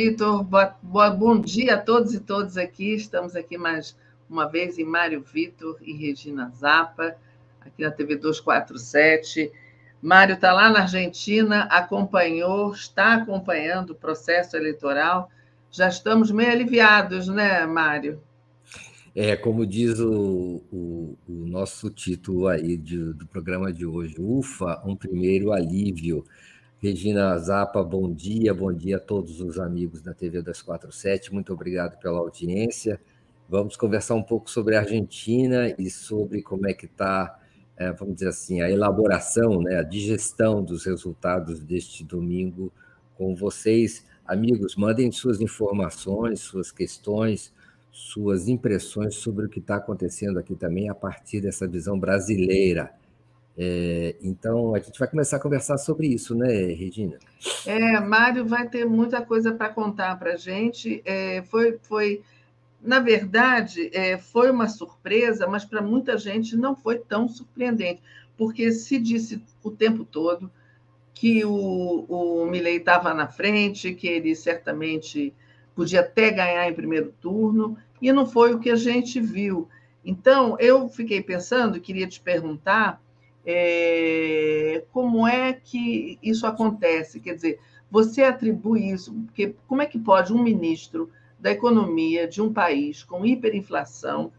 Vitor? Bom dia a todos e todas aqui. Estamos aqui mais uma vez em Mário Vitor e Regina Zappa, aqui na TV 247. Mário está lá na Argentina, acompanhou, está acompanhando o processo eleitoral. Já estamos meio aliviados, né, Mário? É, como diz o, o, o nosso título aí de, do programa de hoje, UFA, um primeiro alívio. Regina Zappa, bom dia, bom dia a todos os amigos da TV 247, muito obrigado pela audiência. Vamos conversar um pouco sobre a Argentina e sobre como é que está, é, vamos dizer assim, a elaboração, né, a digestão dos resultados deste domingo com vocês. Amigos, mandem suas informações, suas questões, suas impressões sobre o que está acontecendo aqui também a partir dessa visão brasileira é, então, a gente vai começar a conversar sobre isso, né, Regina? É, Mário vai ter muita coisa para contar para a gente. É, foi, foi, na verdade, é, foi uma surpresa, mas para muita gente não foi tão surpreendente, porque se disse o tempo todo que o, o Milley estava na frente, que ele certamente podia até ganhar em primeiro turno, e não foi o que a gente viu. Então, eu fiquei pensando, queria te perguntar é, como é que isso acontece? Quer dizer, você atribui isso, porque como é que pode um ministro da economia de um país com hiperinflação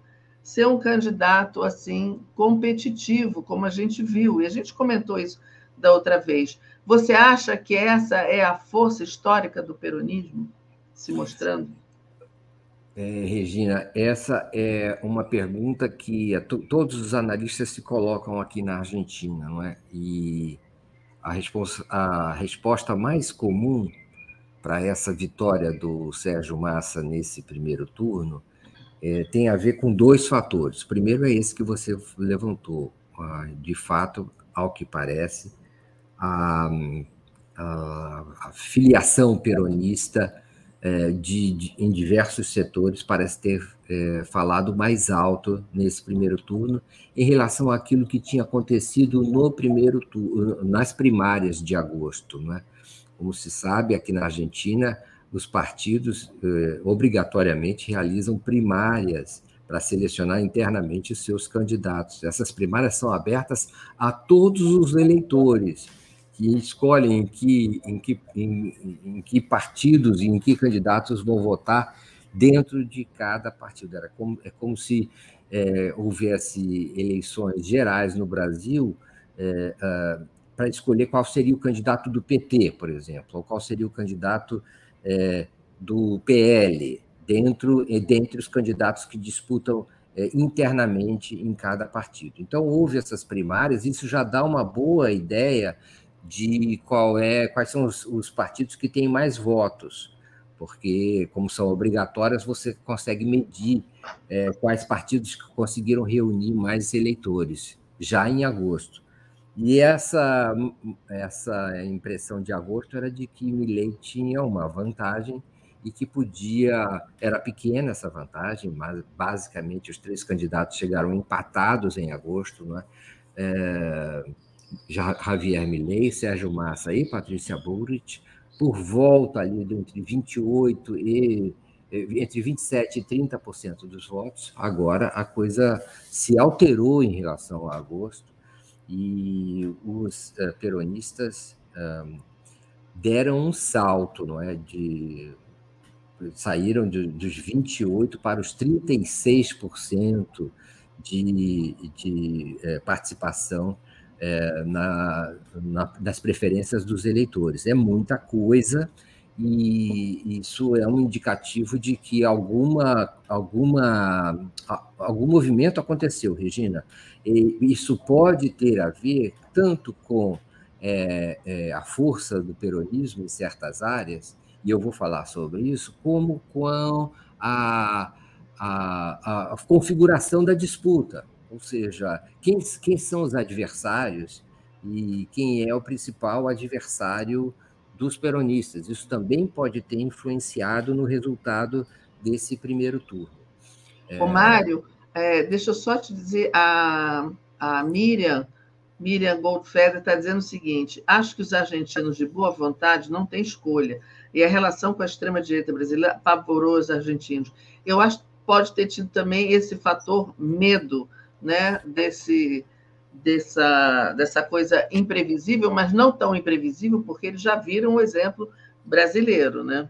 ser um candidato assim competitivo, como a gente viu, e a gente comentou isso da outra vez. Você acha que essa é a força histórica do peronismo se mostrando? É, Regina, essa é uma pergunta que todos os analistas se colocam aqui na Argentina, não é? E a, a resposta mais comum para essa vitória do Sérgio Massa nesse primeiro turno é, tem a ver com dois fatores. Primeiro é esse que você levantou. De fato, ao que parece, a, a, a filiação peronista é, de, de, em diversos setores parece ter é, falado mais alto nesse primeiro turno em relação àquilo que tinha acontecido no primeiro turno, nas primárias de agosto. Né? Como se sabe, aqui na Argentina, os partidos é, obrigatoriamente realizam primárias para selecionar internamente os seus candidatos. Essas primárias são abertas a todos os eleitores que escolhem em que, em, que, em, em que partidos e em que candidatos vão votar dentro de cada partido. Era como, é como se é, houvesse eleições gerais no Brasil é, uh, para escolher qual seria o candidato do PT, por exemplo, ou qual seria o candidato é, do PL, dentro, dentre os candidatos que disputam é, internamente em cada partido. Então, houve essas primárias, isso já dá uma boa ideia de qual é, quais são os, os partidos que têm mais votos, porque, como são obrigatórias, você consegue medir é, quais partidos conseguiram reunir mais eleitores, já em agosto. E essa, essa impressão de agosto era de que Milley tinha uma vantagem e que podia. Era pequena essa vantagem, mas basicamente os três candidatos chegaram empatados em agosto, né? É, Javier Milei, Sérgio Massa e Patrícia Bullrich, por volta ali de entre 28 e entre 27 e 30% dos votos. Agora a coisa se alterou em relação a agosto e os uh, peronistas deram um salto, não é, de saíram de, dos 28 para os 36% de, de eh, participação é, na, na, nas preferências dos eleitores. É muita coisa e isso é um indicativo de que alguma, alguma, algum movimento aconteceu, Regina. E isso pode ter a ver tanto com é, é, a força do peronismo em certas áreas, e eu vou falar sobre isso, como com a, a, a configuração da disputa. Ou seja, quem, quem são os adversários e quem é o principal adversário dos peronistas. Isso também pode ter influenciado no resultado desse primeiro turno. Ô, Mário, é, deixa eu só te dizer, a, a Miriam Miriam Goldfeder está dizendo o seguinte: acho que os argentinos de boa vontade não têm escolha. E a relação com a extrema-direita brasileira apavorou os argentinos. Eu acho que pode ter tido também esse fator medo né, desse, dessa, dessa coisa imprevisível, mas não tão imprevisível, porque eles já viram o exemplo brasileiro. Né?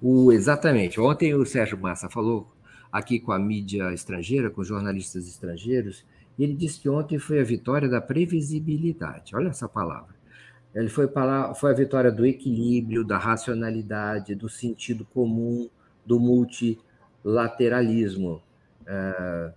O, exatamente. Ontem o Sérgio Massa falou aqui com a mídia estrangeira, com jornalistas estrangeiros, e ele disse que ontem foi a vitória da previsibilidade. Olha essa palavra. Ele foi, foi a vitória do equilíbrio, da racionalidade, do sentido comum, do multilateralismo. É,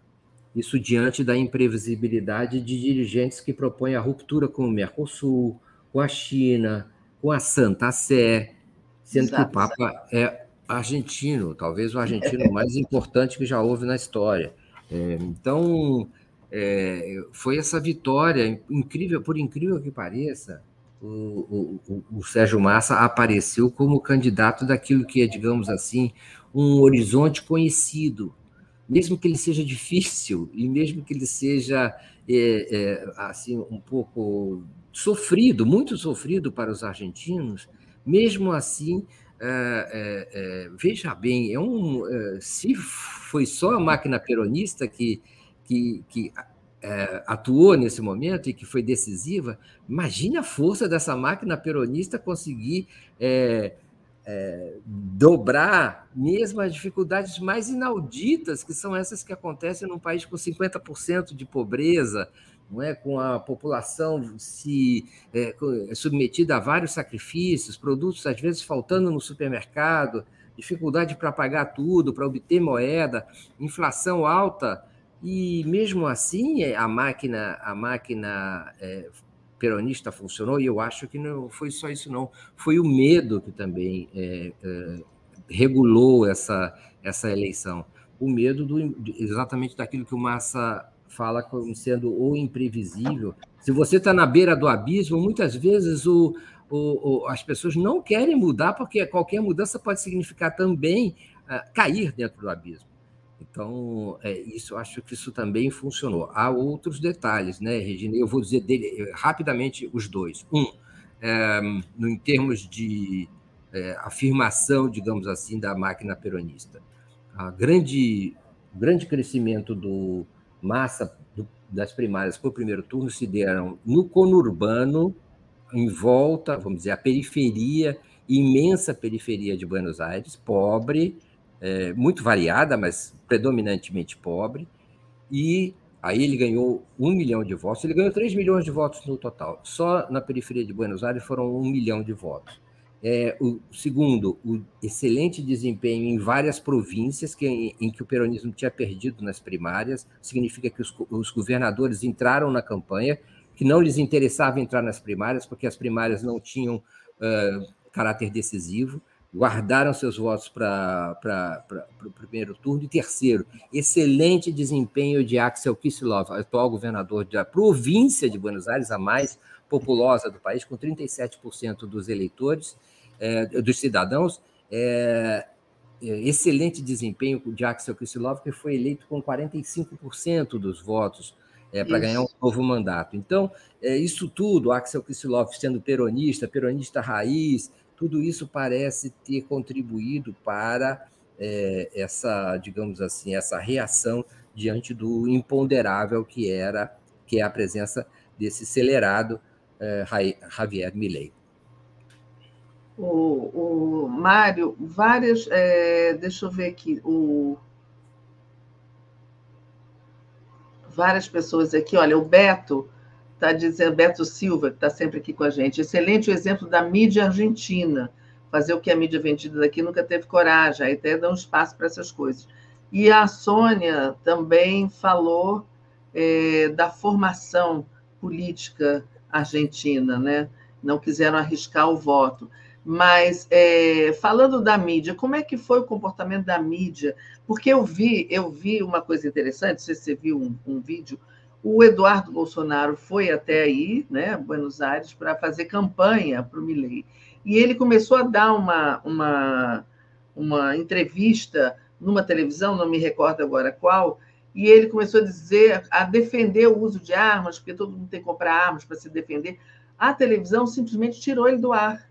isso diante da imprevisibilidade de dirigentes que propõem a ruptura com o Mercosul, com a China, com a Santa Sé, sendo Exato. que o Papa é argentino, talvez o argentino mais importante que já houve na história. É, então, é, foi essa vitória incrível, por incrível que pareça, o, o, o, Sérgio Massa apareceu como candidato daquilo que é, digamos assim, um horizonte conhecido, mesmo que ele seja difícil e mesmo que ele seja é, é, assim um pouco sofrido, muito sofrido para os argentinos, mesmo assim, é, é, é veja bem, é um, é, se foi só a máquina peronista que que, que atuou nesse momento e que foi decisiva, imagine a força dessa máquina peronista conseguir é, é, dobrar mesmo as dificuldades mais inauditas, que são essas que acontecem num país com 50% de pobreza, não é? com a população se é, submetida a vários sacrifícios, produtos às vezes faltando no supermercado, dificuldade para pagar tudo, para obter moeda, inflação alta e mesmo assim, é, a máquina, a máquina é, peronista funcionou, e eu acho que não foi só isso, não. Foi o medo que também é, é, regulou essa, essa eleição. O medo do, exatamente daquilo que o Massa fala como sendo o imprevisível. Se você está na beira do abismo, muitas vezes o, o, o, as pessoas não querem mudar, porque qualquer mudança pode significar também uh, cair dentro do abismo. Então, é, isso acho que isso também funcionou. Há outros detalhes, né, Regina? Eu vou dizer dele, eh, rapidamente os dois. Um, é, no, em termos de é, afirmação, digamos assim, da máquina peronista. A grande, grande crescimento do massa do, das primárias para o primeiro turno se deram no conurbano, em volta, vamos dizer, a periferia, imensa periferia de Buenos Aires, pobre, é, muito variada, mas predominantemente pobre, e aí ele ganhou um milhão de votos, ele ganhou 3 milhões de votos no total. Só na periferia de Buenos Aires foram um milhão de votos. É, o segundo, o excelente desempenho em várias províncias que, em, em, que o peronismo tinha perdido nas primárias, significa que os, os governadores entraram na campanha, que não lhes interessava entrar nas primárias, porque as primárias não tinham uh, caráter decisivo guardaram seus votos para o primeiro turno. E terceiro, excelente desempenho de Axel Kicillof, atual governador da província de Buenos Aires, a mais populosa do país, com 37% dos eleitores, é, dos cidadãos. É, é, excelente desempenho de Axel Kicillof, que foi eleito com 45% dos votos é, para ganhar um novo mandato. Então, é, isso tudo, Axel Kicillof sendo peronista, peronista raiz, tudo isso parece ter contribuído para é, essa, digamos assim, essa reação diante do imponderável que era, que é a presença desse acelerado é, Javier Milei. O, o Mário, várias, é, deixa eu ver aqui, o, várias pessoas aqui, olha, o Beto está dizendo, Beto Silva, que está sempre aqui com a gente, excelente o exemplo da mídia argentina, fazer o que a mídia vendida daqui nunca teve coragem, aí até dá um espaço para essas coisas. E a Sônia também falou é, da formação política argentina, né? não quiseram arriscar o voto. Mas, é, falando da mídia, como é que foi o comportamento da mídia? Porque eu vi, eu vi uma coisa interessante, não sei se você viu um, um vídeo, o Eduardo Bolsonaro foi até aí, né, Buenos Aires, para fazer campanha para o Milley. E ele começou a dar uma, uma, uma entrevista numa televisão, não me recordo agora qual, e ele começou a dizer, a defender o uso de armas, porque todo mundo tem que comprar armas para se defender. A televisão simplesmente tirou ele do ar.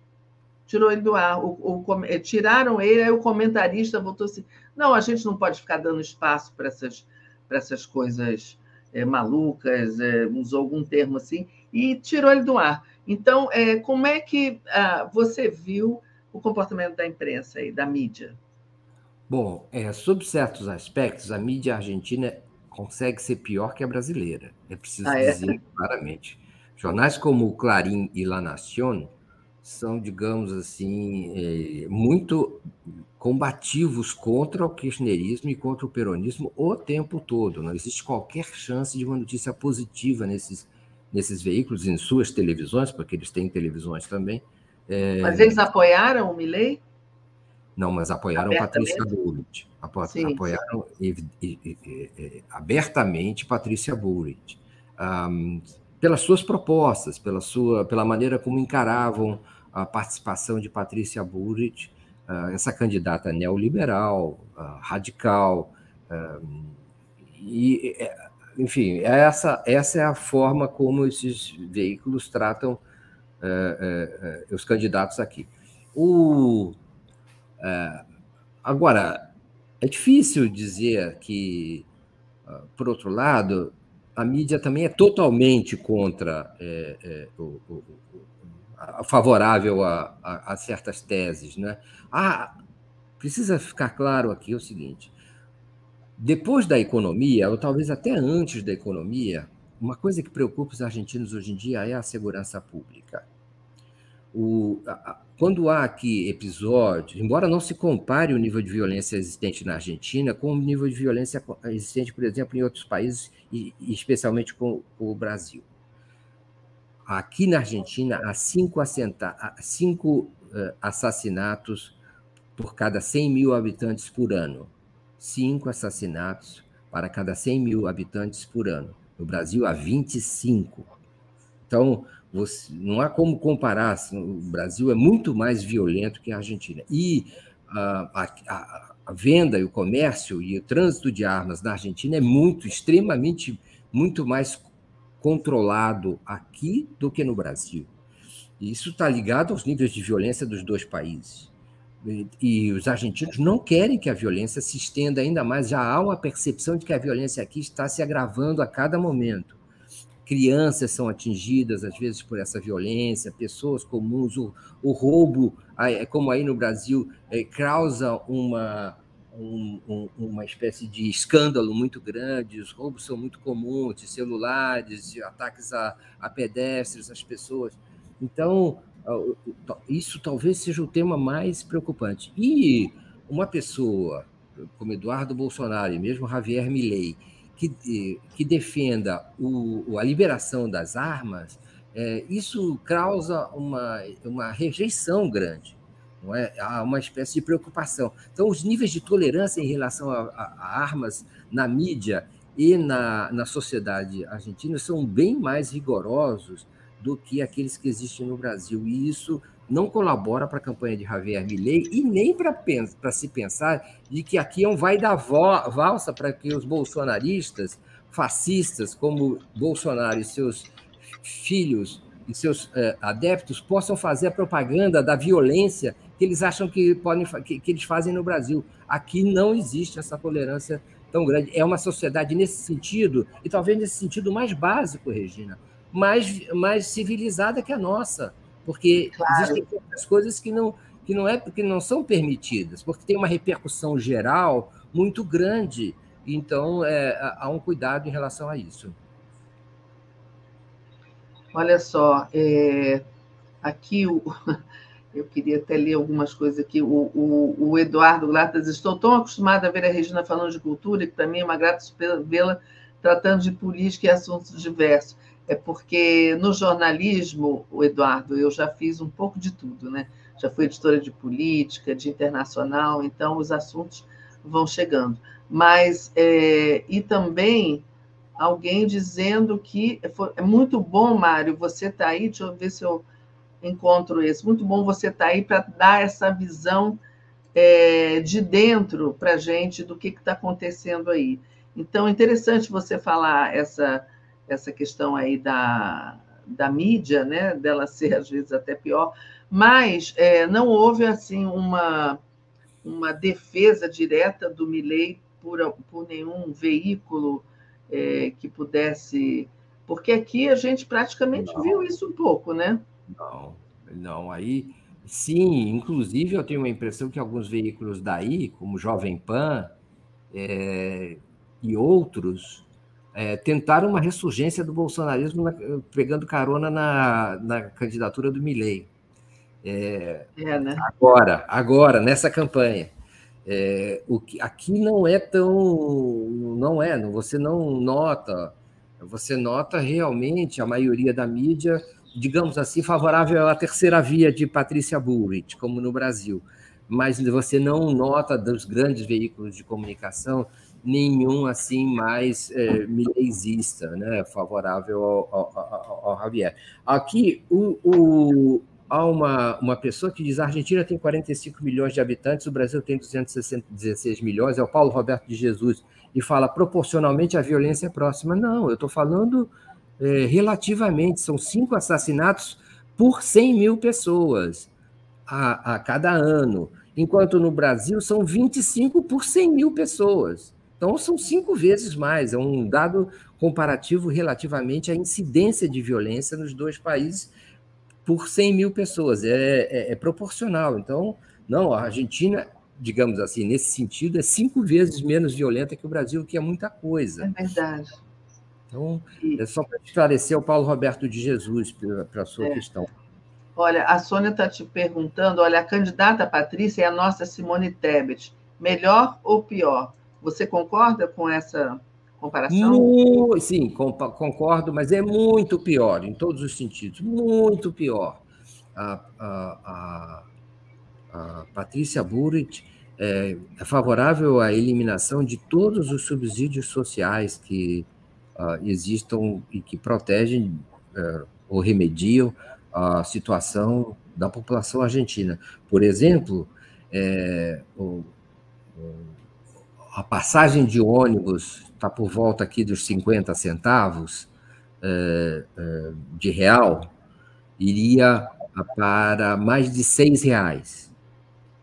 Tirou ele do ar. O, o, eh, tiraram ele, aí o comentarista voltou assim: não, a gente não pode ficar dando espaço para essas, essas coisas é, malucas, é, usou algum termo assim, e tirou ele do ar. Então, é, como é que ah, você viu o comportamento da imprensa e da mídia? Bom, é, sob certos aspectos, a mídia argentina consegue ser pior que a brasileira. É preciso ah, é? dizer claramente. Jornais como o Clarim e La Nación são, digamos assim, é, muito combativos contra o kirchnerismo e contra o peronismo o tempo todo. Não existe qualquer chance de uma notícia positiva nesses, nesses veículos, em suas televisões, porque eles têm televisões também. É... Mas eles apoiaram o Milley? Não, mas apoiaram Patrícia Bullrich. Apoiaram e, e, e, abertamente Patrícia Bullrich. Um, pelas suas propostas, pela, sua, pela maneira como encaravam a participação de Patrícia Bullrich, uh, essa candidata neoliberal, uh, radical, uh, e, é, enfim, essa, essa é a forma como esses veículos tratam os candidatos aqui. O, agora, é difícil dizer que, por outro lado, a mídia também é totalmente contra é, é, o, o, favorável a, a, a, certas teses. Né? Ah, precisa ficar claro aqui o seguinte: depois da economia, ou talvez até antes da economia, uma coisa que preocupa os argentinos hoje em dia é a segurança pública. O, a, quando há aqui episódios, embora não se compare o nível de violência existente na Argentina com o nível de violência existente, por exemplo, em outros países, e, e especialmente com, com o Brasil. Aqui na Argentina, há cinco, assenta, cinco uh, assassinatos por cada 100 mil habitantes por ano. Cinco assassinatos para cada 100 mil habitantes por ano. No Brasil, há 25. Então, você, não há como comparar. O Brasil é muito mais violento que a Argentina. E a, a, a venda e o comércio e o trânsito de armas na Argentina é muito, extremamente, muito mais controlado aqui do que no Brasil. E isso está ligado aos níveis de violência dos dois países. E, e os argentinos não querem que a violência se estenda ainda mais. Já há uma percepção de que a violência aqui está se agravando a cada momento. Crianças são atingidas, às vezes, por essa violência, pessoas comuns. O, o roubo, como aí no Brasil, é, causa uma, um, um, uma espécie de escândalo muito grande, os roubos são muito comuns, de celulares, de ataques a, a pedestres, às pessoas. Então, isso talvez seja o tema mais preocupante. E uma pessoa como Eduardo Bolsonaro e mesmo Javier Milei, que, que defenda o, a liberação das armas, é, isso causa uma, uma rejeição grande não é? Há uma espécie de preocupação. Então, os níveis de tolerância em relação a, a, a armas na mídia e na, na sociedade argentina são bem mais rigorosos do que aqueles que existem no Brasil. E isso não colabora para a campanha de Javier Milei e nem para se pensar de que aqui é um vai dar valsa para que os bolsonaristas, fascistas como Bolsonaro e seus filhos e seus eh, adeptos possam fazer a propaganda da violência que eles acham que podem que, que eles fazem no Brasil. Aqui não existe essa tolerância tão grande. É uma sociedade nesse sentido, e talvez nesse sentido mais básico, Regina, mais, mais civilizada que a nossa, porque claro. existem outras coisas que não, que não é porque não são permitidas, porque tem uma repercussão geral muito grande. Então, é, há um cuidado em relação a isso. Olha só, é, aqui o, eu queria até ler algumas coisas aqui. O, o, o Eduardo Glatas, estou tão acostumada a ver a Regina falando de cultura que para mim é uma grata vê-la tratando de política e assuntos diversos. É porque no jornalismo, o Eduardo, eu já fiz um pouco de tudo, né? Já fui editora de política, de internacional, então os assuntos vão chegando. Mas, é, e também alguém dizendo que é muito bom, Mário, você está aí, deixa eu ver se eu encontro esse. Muito bom você estar tá aí para dar essa visão é, de dentro para a gente do que está acontecendo aí. Então, é interessante você falar essa, essa questão aí da, da mídia, né, dela ser às vezes até pior, mas é, não houve assim uma, uma defesa direta do Milley por, por nenhum veículo é, que pudesse. Porque aqui a gente praticamente não. viu isso um pouco, né? Não, não. Aí, sim, inclusive eu tenho a impressão que alguns veículos daí, como Jovem Pan é, e outros, é, tentaram uma ressurgência do bolsonarismo na, pegando carona na, na candidatura do Milley. É, é, né? Agora, agora, nessa campanha. É, o que, aqui não é tão. Não é, você não nota, você nota realmente a maioria da mídia, digamos assim, favorável à terceira via de Patrícia Bullrich, como no Brasil. Mas você não nota dos grandes veículos de comunicação nenhum assim mais é, né, favorável ao, ao, ao, ao Javier. Aqui, o, o, há uma, uma pessoa que diz a Argentina tem 45 milhões de habitantes, o Brasil tem 216 milhões, é o Paulo Roberto de Jesus, e fala proporcionalmente a violência é próxima. Não, eu estou falando é, relativamente, são cinco assassinatos por 100 mil pessoas a, a cada ano, enquanto no Brasil são 25 por 100 mil pessoas. Então, são cinco vezes mais, é um dado comparativo relativamente à incidência de violência nos dois países, por 100 mil pessoas. É, é, é, proporcional. Então, não, a Argentina, digamos assim, nesse sentido, é cinco vezes menos violenta que o Brasil, que é muita coisa. É verdade. Então, é só para esclarecer o Paulo Roberto de Jesus para a sua é. questão. Olha, a Sônia está te perguntando: olha, a candidata Patrícia é a nossa Simone Tebet. Melhor ou pior? Você concorda com essa comparação? sim, concordo, mas é muito pior, em todos os sentidos, muito pior. A, a, a, a Patrícia Burrit é, é, favorável à eliminação de todos os subsídios sociais que uh, existam e que protegem uh, ou remediam a situação da população argentina. Por exemplo, é, o, a passagem de ônibus está por volta aqui dos 50 centavos é, é, de real, iria para mais de seis reais.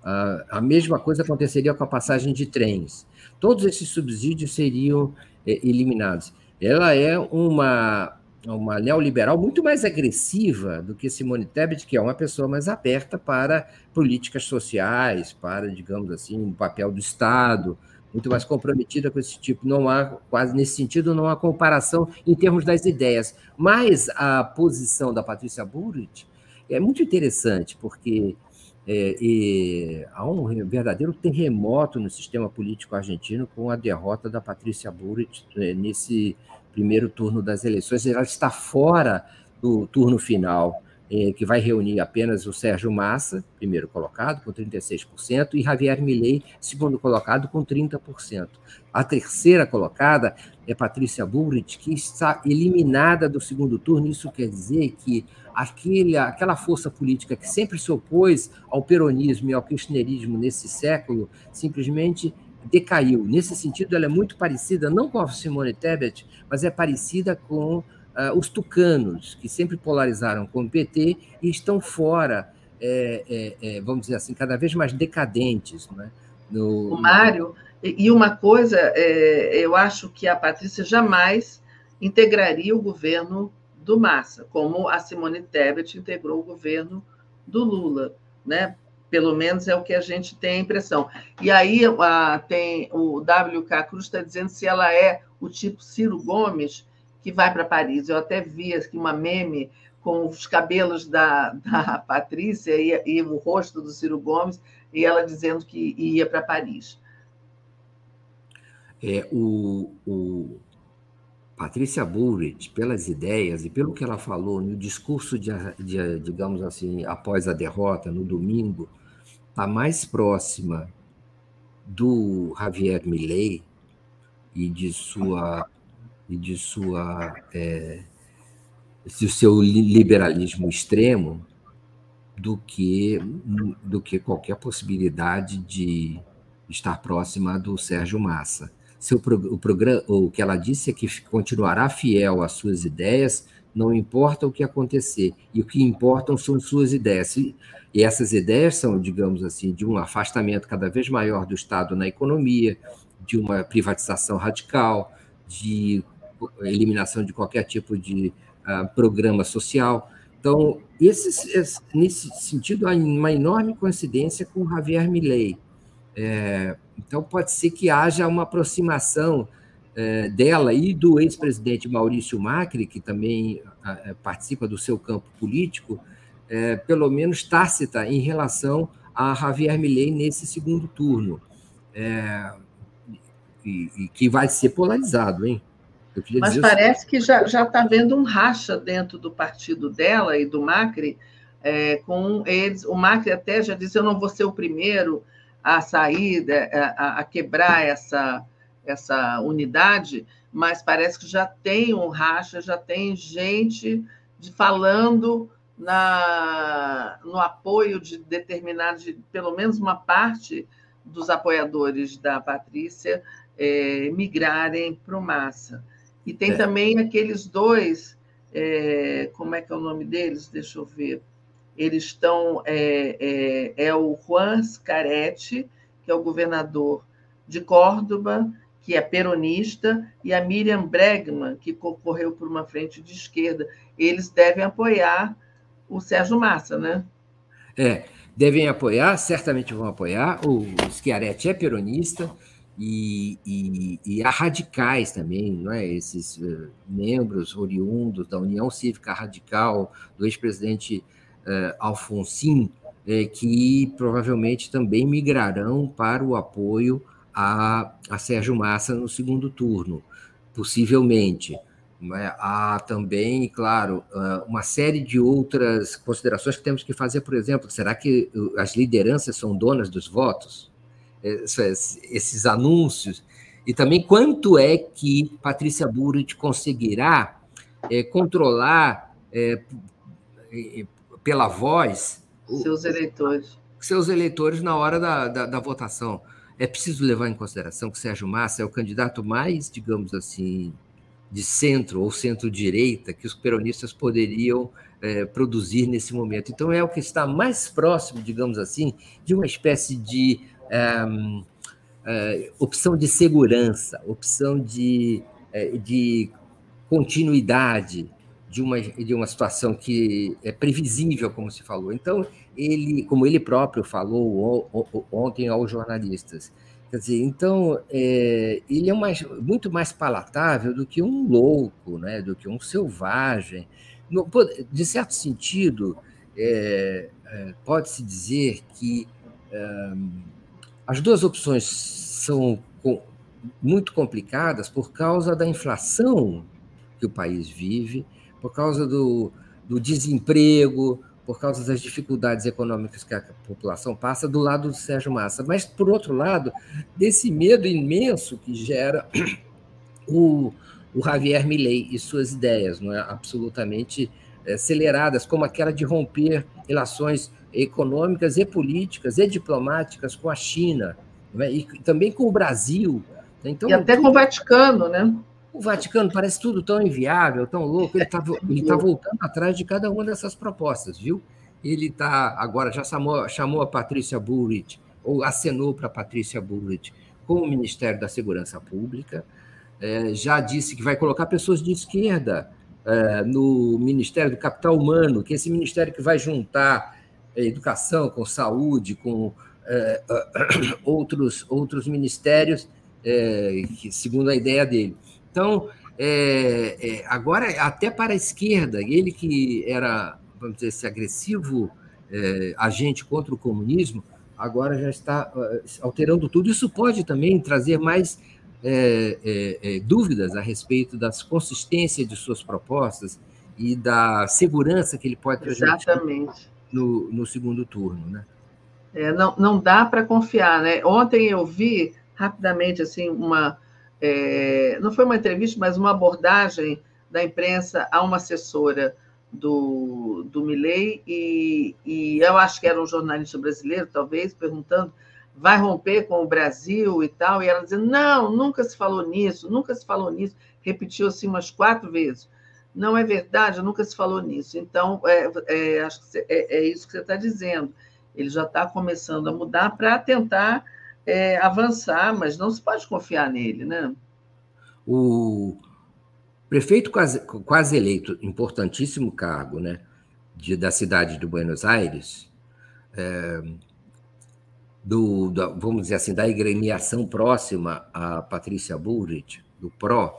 a mesma coisa aconteceria com a passagem de trens. Todos esses subsídios seriam é, eliminados. Ela é uma, uma neoliberal muito mais agressiva do que Simone Tebet, que é uma pessoa mais aberta para políticas sociais, para, digamos assim, o papel do Estado, muito mais comprometida com esse tipo. Não há, quase nesse sentido, não há comparação em termos das ideias. Mas a posição da Patrícia Burrit é muito interessante, porque é, há um verdadeiro terremoto no sistema político argentino com a derrota da Patrícia Burrit é, nesse primeiro turno das eleições. Ela está fora do turno final. É, que vai reunir apenas o Sérgio Massa, primeiro colocado, com 36%, e Javier Milei, segundo colocado, com 30%. A terceira colocada é Patrícia Bullrich, que está eliminada do segundo turno. Isso quer dizer que aquele, aquela força política que sempre se opôs ao peronismo e ao kirchnerismo nesse século simplesmente decaiu. Nesse sentido, ela é muito parecida, não com a Simone Tebet, mas é parecida com uh, os tucanos, que sempre polarizaram com o PT e estão fora, é, é, é, vamos dizer assim, cada vez mais decadentes. Né? No, o Mário, e uma coisa, é, eu acho que a Patrícia jamais integraria o governo do Massa, como a Simone Tebet integrou o governo do Lula, né? Pelo menos é o que a gente tem a impressão. E aí a, tem o WK Cruz está dizendo se ela é o tipo Ciro Gomes, que vai para Paris. Eu até vi aqui uma meme com os cabelos da, da Patrícia e, e, o rosto do Ciro Gomes, e ela dizendo que ia para Paris. É, o, o Patrícia Bullrich, pelas ideias e pelo que ela falou no discurso, de, de digamos assim, após a derrota, no domingo, está mais próxima do Javier Milei e de sua e de sua é, do seu liberalismo extremo do que do que qualquer possibilidade de estar próxima do Sérgio Massa. seu, o, programa, o que ela disse é que continuará fiel às suas ideias, não importa o que acontecer, e o que importam são suas ideias. E, e essas ideias são, digamos assim, de um afastamento cada vez maior do Estado na economia, de uma privatização radical, de eliminação de qualquer tipo de uh, programa social. Então, esse, nesse sentido, há uma enorme coincidência com Javier Milei. É, então, pode ser que haja uma aproximação é, dela e do ex-presidente Maurício Macri, que também é, participa do seu campo político, é, pelo menos tácita em relação a Javier Milei nesse segundo turno. É, e, e, que vai ser polarizado, hein? Mas parece que já está havendo um racha dentro do partido dela e do Macri, é, com eles. O Macri até já disse: eu não vou ser o primeiro a sair, a, a quebrar essa, essa unidade, mas parece que já tem um racha, já tem gente de, falando na, no apoio de determinados, de, pelo menos uma parte dos apoiadores da Patrícia é, migrarem para o Massa. E tem é. também aqueles dois, é, como é que é o nome deles? Deixa eu ver. Eles estão. É, é, é o Juan Scaretti, que é o governador de Córdoba, que é peronista, e a Miriam Bregman, que concorreu por uma frente de esquerda. Eles devem apoiar o Sérgio Massa, né? É, devem apoiar, certamente vão apoiar. O Schiaretti é peronista, e, e, e há radicais também, não é? esses uh, membros oriundos da União Cívica Radical, do ex-presidente uh, Alfonsin, uh, que provavelmente também migrarão para o apoio a, a Sérgio Massa no segundo turno, possivelmente. É? Há também, claro, uma série de outras considerações que temos que fazer, por exemplo, será que as lideranças são donas dos votos? Esses anúncios, e também quanto é que Patrícia Burrit conseguirá é, controlar é, é, pela voz seus eleitores. Seus eleitores na hora da, da, da, votação. É preciso levar em consideração que Sérgio Massa é o candidato mais, digamos assim, de centro ou centro-direita que os peronistas poderiam é, produzir nesse momento. Então, é o que está mais próximo, digamos assim, de uma espécie de opção de segurança, opção de, é, de continuidade de uma, de uma situação que é previsível, como se falou. Então, ele, como ele próprio falou ontem aos jornalistas, quer dizer, então é, ele é mais, muito mais palatável do que um louco, né, do que um selvagem. No, de certo sentido, é, é, pode-se dizer que as duas opções são muito complicadas por causa da inflação que o país vive, por causa do, do desemprego, por causa das dificuldades econômicas que a população passa, do lado do Sérgio Massa. Mas, por outro lado, desse medo imenso que gera o, o Javier Milei e suas ideias, não é? absolutamente eh, aceleradas, como aquela de romper relações econômicas e políticas e diplomáticas com a China né? e também com o Brasil. Então, e até com o Vaticano, né? O Vaticano parece tudo tão inviável, tão louco. Ele está ele tá voltando atrás de cada uma dessas propostas, viu? Ele está agora já chamou, chamou a Patrícia Bullrich, ou acenou para a Patrícia Bullrich com o Ministério da Segurança Pública. É, já disse que vai colocar pessoas de esquerda é, no Ministério do Capital Humano, que é esse ministério que vai juntar educação, com saúde, com é, outros, outros ministérios, é, que, segundo a ideia dele. Então, é, é, agora, até para a esquerda, ele que era, vamos dizer, esse agressivo é, agente contra o comunismo, agora já está alterando tudo. Isso pode também trazer mais dúvidas a respeito das consistências de suas propostas e da segurança que ele pode trazer. Exatamente no, no segundo turno, né? É, não, não dá para confiar, né? Ontem eu vi rapidamente assim uma é, não foi uma entrevista, mas uma abordagem da imprensa a uma assessora do, do Milley, e, e eu acho que era um jornalista brasileiro, talvez, perguntando vai romper com o Brasil e tal, e ela dizendo, não, nunca se falou nisso, nunca se falou nisso, repetiu assim umas quatro vezes. Não é verdade, nunca se falou nisso. Então, é, é acho que é, é, isso que você está dizendo. Ele já está começando a mudar para tentar é, avançar, mas não se pode confiar nele, né? O prefeito quase, quase eleito, importantíssimo cargo, né, de, da cidade de Buenos Aires, é, do, do, vamos dizer assim, da agremiação próxima a Patrícia Bullrich, do PRO,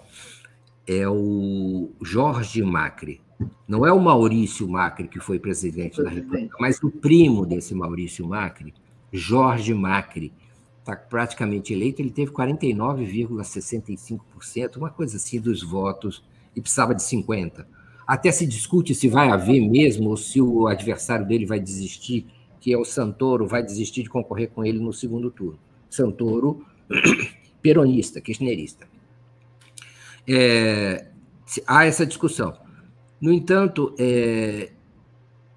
é o Jorge Macri. Não é o Maurício Macri, que foi presidente da República, mas o primo desse Maurício Macri, Jorge Macri, está praticamente eleito. Ele teve 49,65%, uma coisa assim, dos votos, e precisava de 50%. Até se discute se vai haver mesmo, ou se o adversário dele vai desistir que é o Santoro, vai desistir de concorrer com ele no segundo turno. Santoro, peronista, kirchnerista. É, há essa discussão. No entanto, é,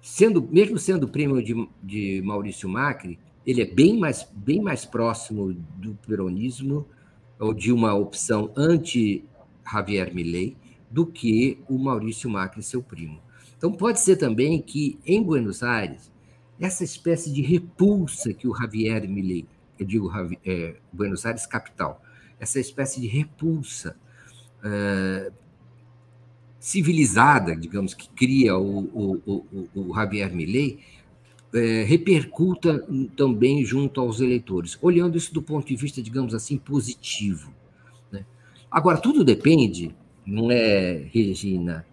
sendo, mesmo sendo primo de, de Maurício Macri, ele é bem mais, bem mais próximo do peronismo ou de uma opção anti-Javier Milei do que o Maurício Macri, seu primo. Então, pode ser também que, em Buenos Aires, essa espécie de repulsa que o Javier Milei, eu digo é, Buenos Aires capital, essa espécie de repulsa é, civilizada, digamos, que cria o, o, o, o Javier Milei, é, repercuta também junto aos eleitores, olhando isso do ponto de vista, digamos assim, positivo. Né? Agora, tudo depende, não é, Regina,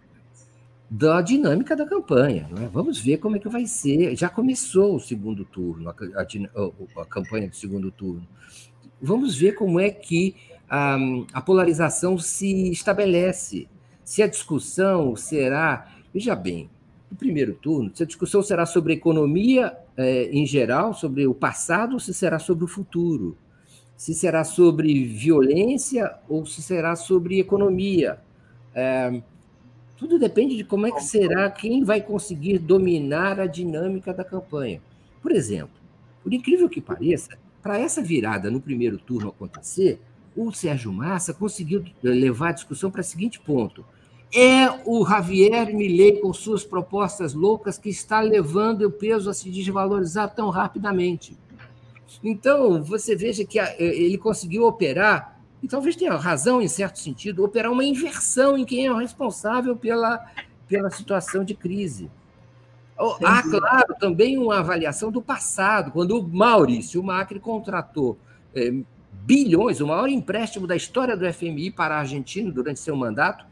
da dinâmica da campanha. Né? Vamos ver como é que vai ser. Já começou o segundo turno, a, a, a campanha do segundo turno. Vamos ver como é que a, a, polarização se estabelece. Se a discussão será. Veja bem, no primeiro turno, se a discussão será sobre economia é, em geral, sobre o passado, ou se será sobre o futuro. Se será sobre violência ou se será sobre economia. É, tudo depende de como é que será, quem vai conseguir dominar a dinâmica da campanha. Por exemplo, por incrível que pareça, para essa virada no primeiro turno acontecer, o Sérgio Massa conseguiu levar a discussão para o seguinte ponto. É o Javier Milei, com suas propostas loucas, que está levando o peso a se desvalorizar tão rapidamente. Então, você veja que ele conseguiu operar e talvez tenha razão, em certo sentido, operar uma inversão em quem é o responsável pela, pela situação de crise. Há, claro, também uma avaliação do passado, quando o Maurício Macri contratou é, bilhões, o maior empréstimo da história do FMI para a Argentina durante seu mandato,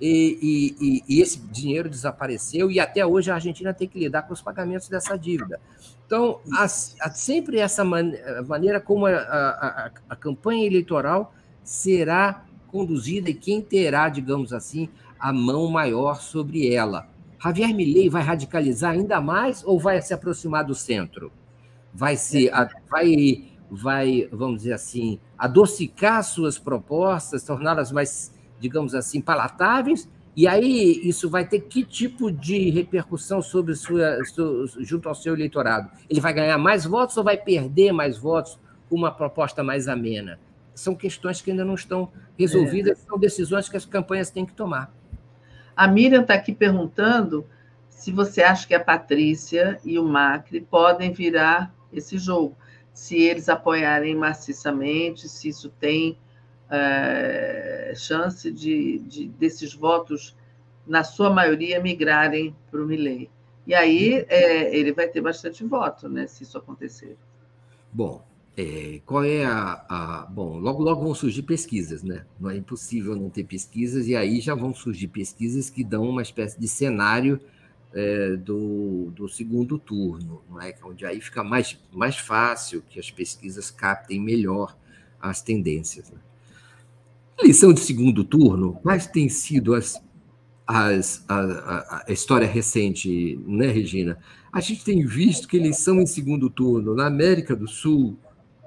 e, e, e, esse dinheiro desapareceu, e até hoje a Argentina tem que lidar com os pagamentos dessa dívida. Então, há, há sempre essa man, maneira como a, a, a campanha eleitoral será conduzida e quem terá, digamos assim, a mão maior sobre ela. Javier Milei vai radicalizar ainda mais ou vai se aproximar do centro? Vai se vai vai, vamos dizer assim, adocicar suas propostas, torná-las mais, digamos assim, palatáveis, e aí isso vai ter que tipo de repercussão sobre sua, junto ao seu eleitorado? Ele vai ganhar mais votos ou vai perder mais votos com uma proposta mais amena? são questões que ainda não estão resolvidas, é. são decisões que as campanhas têm que tomar. A Miriam está aqui perguntando se você acha que a Patrícia e o Macri podem virar esse jogo, se eles apoiarem maciçamente, se isso tem é, chance de, de, desses votos, na sua maioria, migrarem para o Milley. E aí é, ele vai ter bastante voto, né, se isso acontecer. Bom, é, qual é a, a, Bom, logo, logo vão surgir pesquisas, né? Não é impossível não ter pesquisas, e aí já vão surgir pesquisas que dão uma espécie de cenário é, do, do segundo turno, não é? Onde aí fica mais, mais fácil que as pesquisas captem melhor as tendências. Né? Eleição de segundo turno, quais têm sido as, as, a, a, a história recente, né, Regina? A gente tem visto que eleição em segundo turno na América do Sul,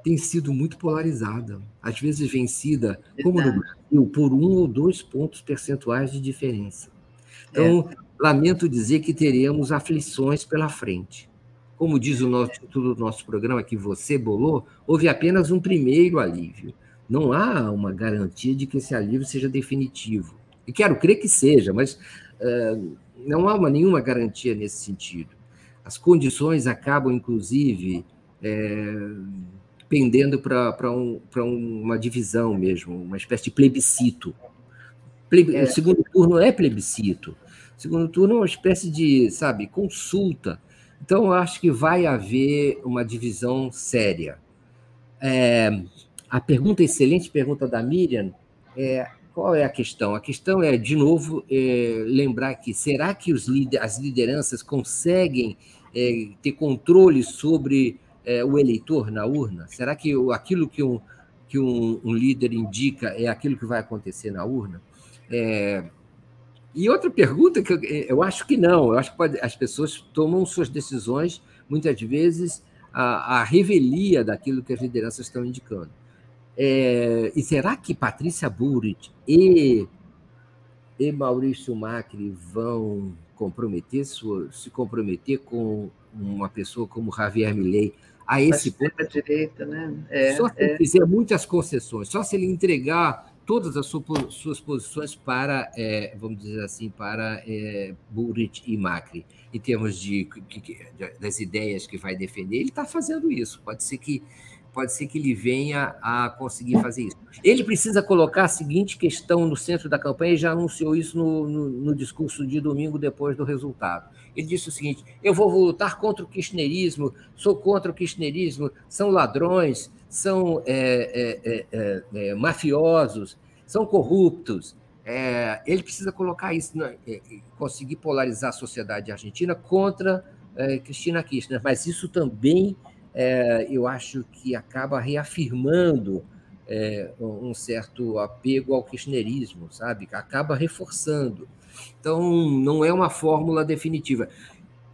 tem sido muito polarizada, às vezes vencida, como no Brasil, por um ou dois pontos percentuais de diferença. Então, é. Lamento dizer que teremos aflições pela frente. como diz o nosso título do nosso programa que você bolou, houve apenas um primeiro alívio. Não há uma garantia de que esse alívio seja definitivo. E quero crer que seja, mas uh, não há uma, nenhuma garantia nesse sentido. As condições acabam, inclusive, é, pendendo para um, uma divisão mesmo, uma espécie de plebiscito. Pleb... É. O segundo turno é plebiscito. Segundo turno é uma espécie de, sabe, consulta. Então, eu acho que vai haver uma divisão séria. É, a pergunta, excelente pergunta da Miriam, é qual é a questão? A questão é, de novo, é, lembrar que será que os, as lideranças conseguem é, ter controle sobre é, o eleitor na urna? Será que aquilo que um, que um, um, líder indica é aquilo que vai acontecer na urna? É, e outra pergunta que eu, eu, acho que não, eu acho que pode, as pessoas tomam suas decisões, muitas vezes, a, a revelia daquilo que as lideranças estão indicando. É, e será que Patrícia Burrit e, e Maurício Macri vão comprometer se comprometer com uma pessoa como Javier Milei a esse ponto? direita, né? É, só se é. ele fizer muitas concessões, só se ele entregar todas as suas posições para, é, vamos dizer assim, para é, Burrit e Macri, em termos de, de, das ideias que vai defender, ele está fazendo isso. Pode ser que pode ser que ele venha a conseguir fazer isso. Ele precisa colocar a seguinte questão no centro da campanha e já anunciou isso no, no, no discurso de domingo depois do resultado. Ele disse o seguinte: eu vou lutar contra o kirchnerismo, sou contra o kirchnerismo, são ladrões, são é, é, é, é, é mafiosos, são corruptos. É, ele precisa colocar isso, né, conseguir polarizar a sociedade argentina contra Cristina Kirchner, mas isso também eu acho que acaba reafirmando um certo apego ao kirchnerismo, sabe? Acaba reforçando. Então, não é uma fórmula definitiva.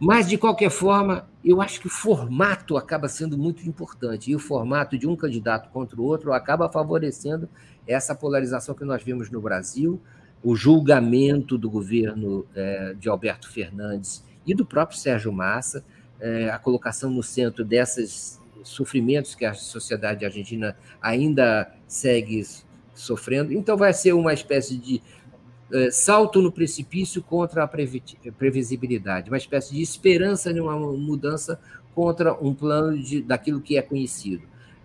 Mas, de qualquer forma, eu acho que o formato acaba sendo muito importante. E o formato de um candidato contra o outro acaba favorecendo essa polarização que nós vimos no Brasil, o julgamento do governo é, de Alberto Fernandes e do próprio Sérgio Massa, é, a colocação no centro desses sofrimentos que a sociedade argentina ainda segue sofrendo. Então, vai ser uma espécie de salto no precipício contra a previsibilidade, uma espécie de esperança de uma mudança contra um plano de, daquilo que é conhecido.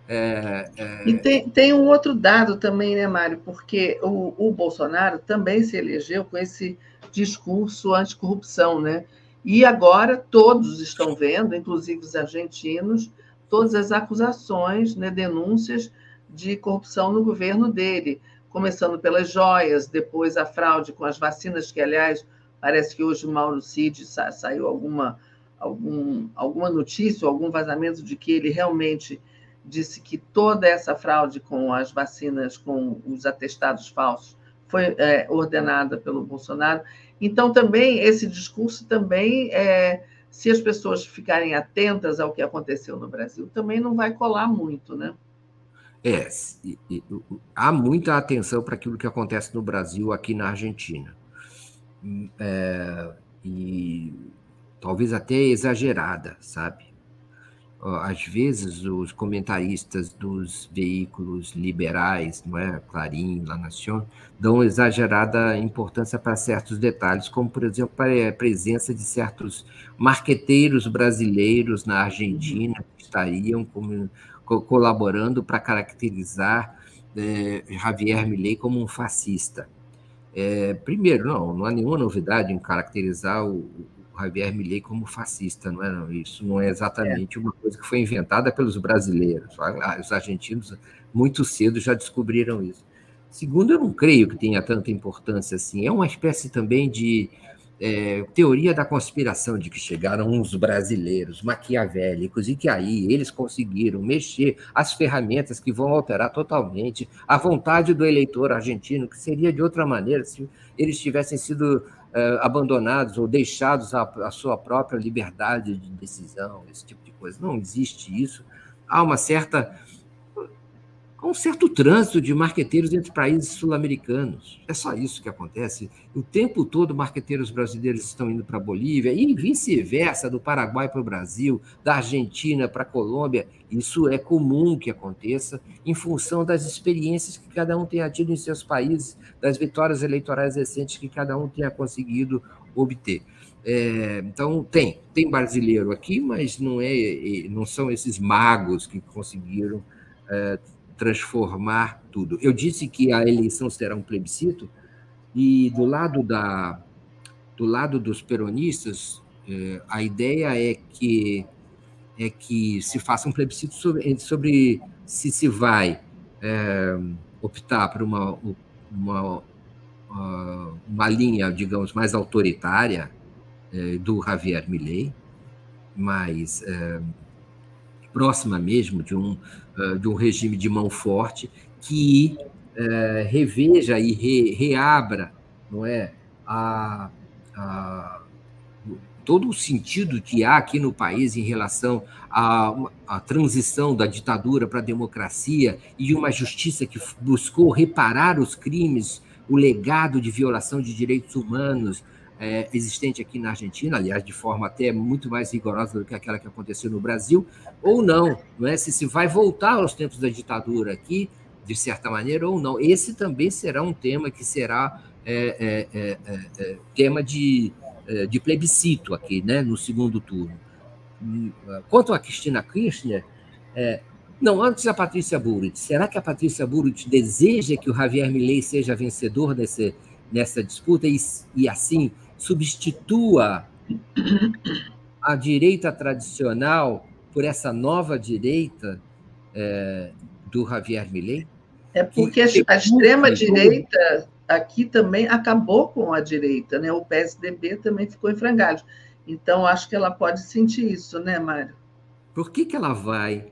É, é... E tem, tem um outro dado também, né, Mário? Porque o, o Bolsonaro também se elegeu com esse discurso anticorrupção, né? E agora todos estão vendo, inclusive os argentinos, todas as acusações, né, denúncias de corrupção no governo dele, começando pelas joias, depois a fraude com as vacinas, que, aliás, parece que hoje o Mauro Cid sa saiu alguma, algum, alguma notícia, algum vazamento de que ele realmente disse que toda essa fraude com as vacinas, com os atestados falsos, foi é, ordenada pelo Bolsonaro. Então, também, esse discurso também, é, se as pessoas ficarem atentas ao que aconteceu no Brasil, também não vai colar muito, né? É, há muita atenção para aquilo que acontece no Brasil, aqui na Argentina. É, e talvez até exagerada, sabe? às vezes os comentaristas dos veículos liberais, não é, Clarim, La Nación, dão exagerada importância para certos detalhes, como por exemplo para a presença de certos marqueteiros brasileiros na Argentina que estariam como, colaborando para caracterizar é, Javier Milei como um fascista. É, primeiro, não, não há nenhuma novidade em caracterizar o, Javier Milei como fascista, não é? Isso não é exatamente é. uma coisa que foi inventada pelos brasileiros. Os argentinos muito cedo já descobriram isso. Segundo, eu não creio que tenha tanta importância assim. É uma espécie também de é, teoria da conspiração de que chegaram uns brasileiros maquiavélicos e que aí eles conseguiram mexer as ferramentas que vão alterar totalmente a vontade do eleitor argentino, que seria de outra maneira se eles tivessem sido é, abandonados ou deixados à, sua própria liberdade de decisão, esse tipo de coisa. Não existe isso. Há uma certa há um certo trânsito de marqueteiros entre países sul-americanos. É só isso que acontece. O tempo todo, marqueteiros brasileiros estão indo para a Bolívia e vice-versa, do Paraguai para o Brasil, da Argentina para a Colômbia. Isso é comum que aconteça em função das experiências que cada um tenha tido em seus países, das vitórias eleitorais recentes que cada um tenha conseguido obter. É, então tem, tem brasileiro aqui, mas não é, não são esses magos que conseguiram é, transformar tudo. Eu disse que a eleição será um plebiscito e do lado da do lado dos peronistas eh, a ideia é que é que se faça um plebiscito sobre, sobre se se vai é, optar por uma, uma uma linha digamos mais autoritária é, do Javier Milei mais é, próxima mesmo de um, uh, de um regime de mão forte que uh, reveja e re, reabra não é, a, a, todo o sentido que há aqui no país em relação à, à transição da ditadura para a democracia e uma justiça que buscou reparar os crimes, o legado de violação de direitos humanos, é, existente aqui na Argentina, aliás, de forma até muito mais rigorosa do que aquela que aconteceu no Brasil, ou não, não é? Se se vai voltar aos tempos da ditadura aqui, de certa maneira, ou não. Esse também será um tema que será é, é, é, é, é tema de, de plebiscito aqui, né, no segundo turno. Quanto a Cristina Kirchner, não, antes a Patrícia Burrit. Será que a Patrícia Burrit deseja que o Javier Milei seja vencedor desse, nessa disputa e, e assim substitua a direita tradicional por essa nova direita é, do Javier Milei? É porque que, a extrema-direita aqui também acabou com a direita, né? O PSDB também ficou em frangalhos. Então, acho que ela pode sentir isso, né, Mário? Por que, que ela vai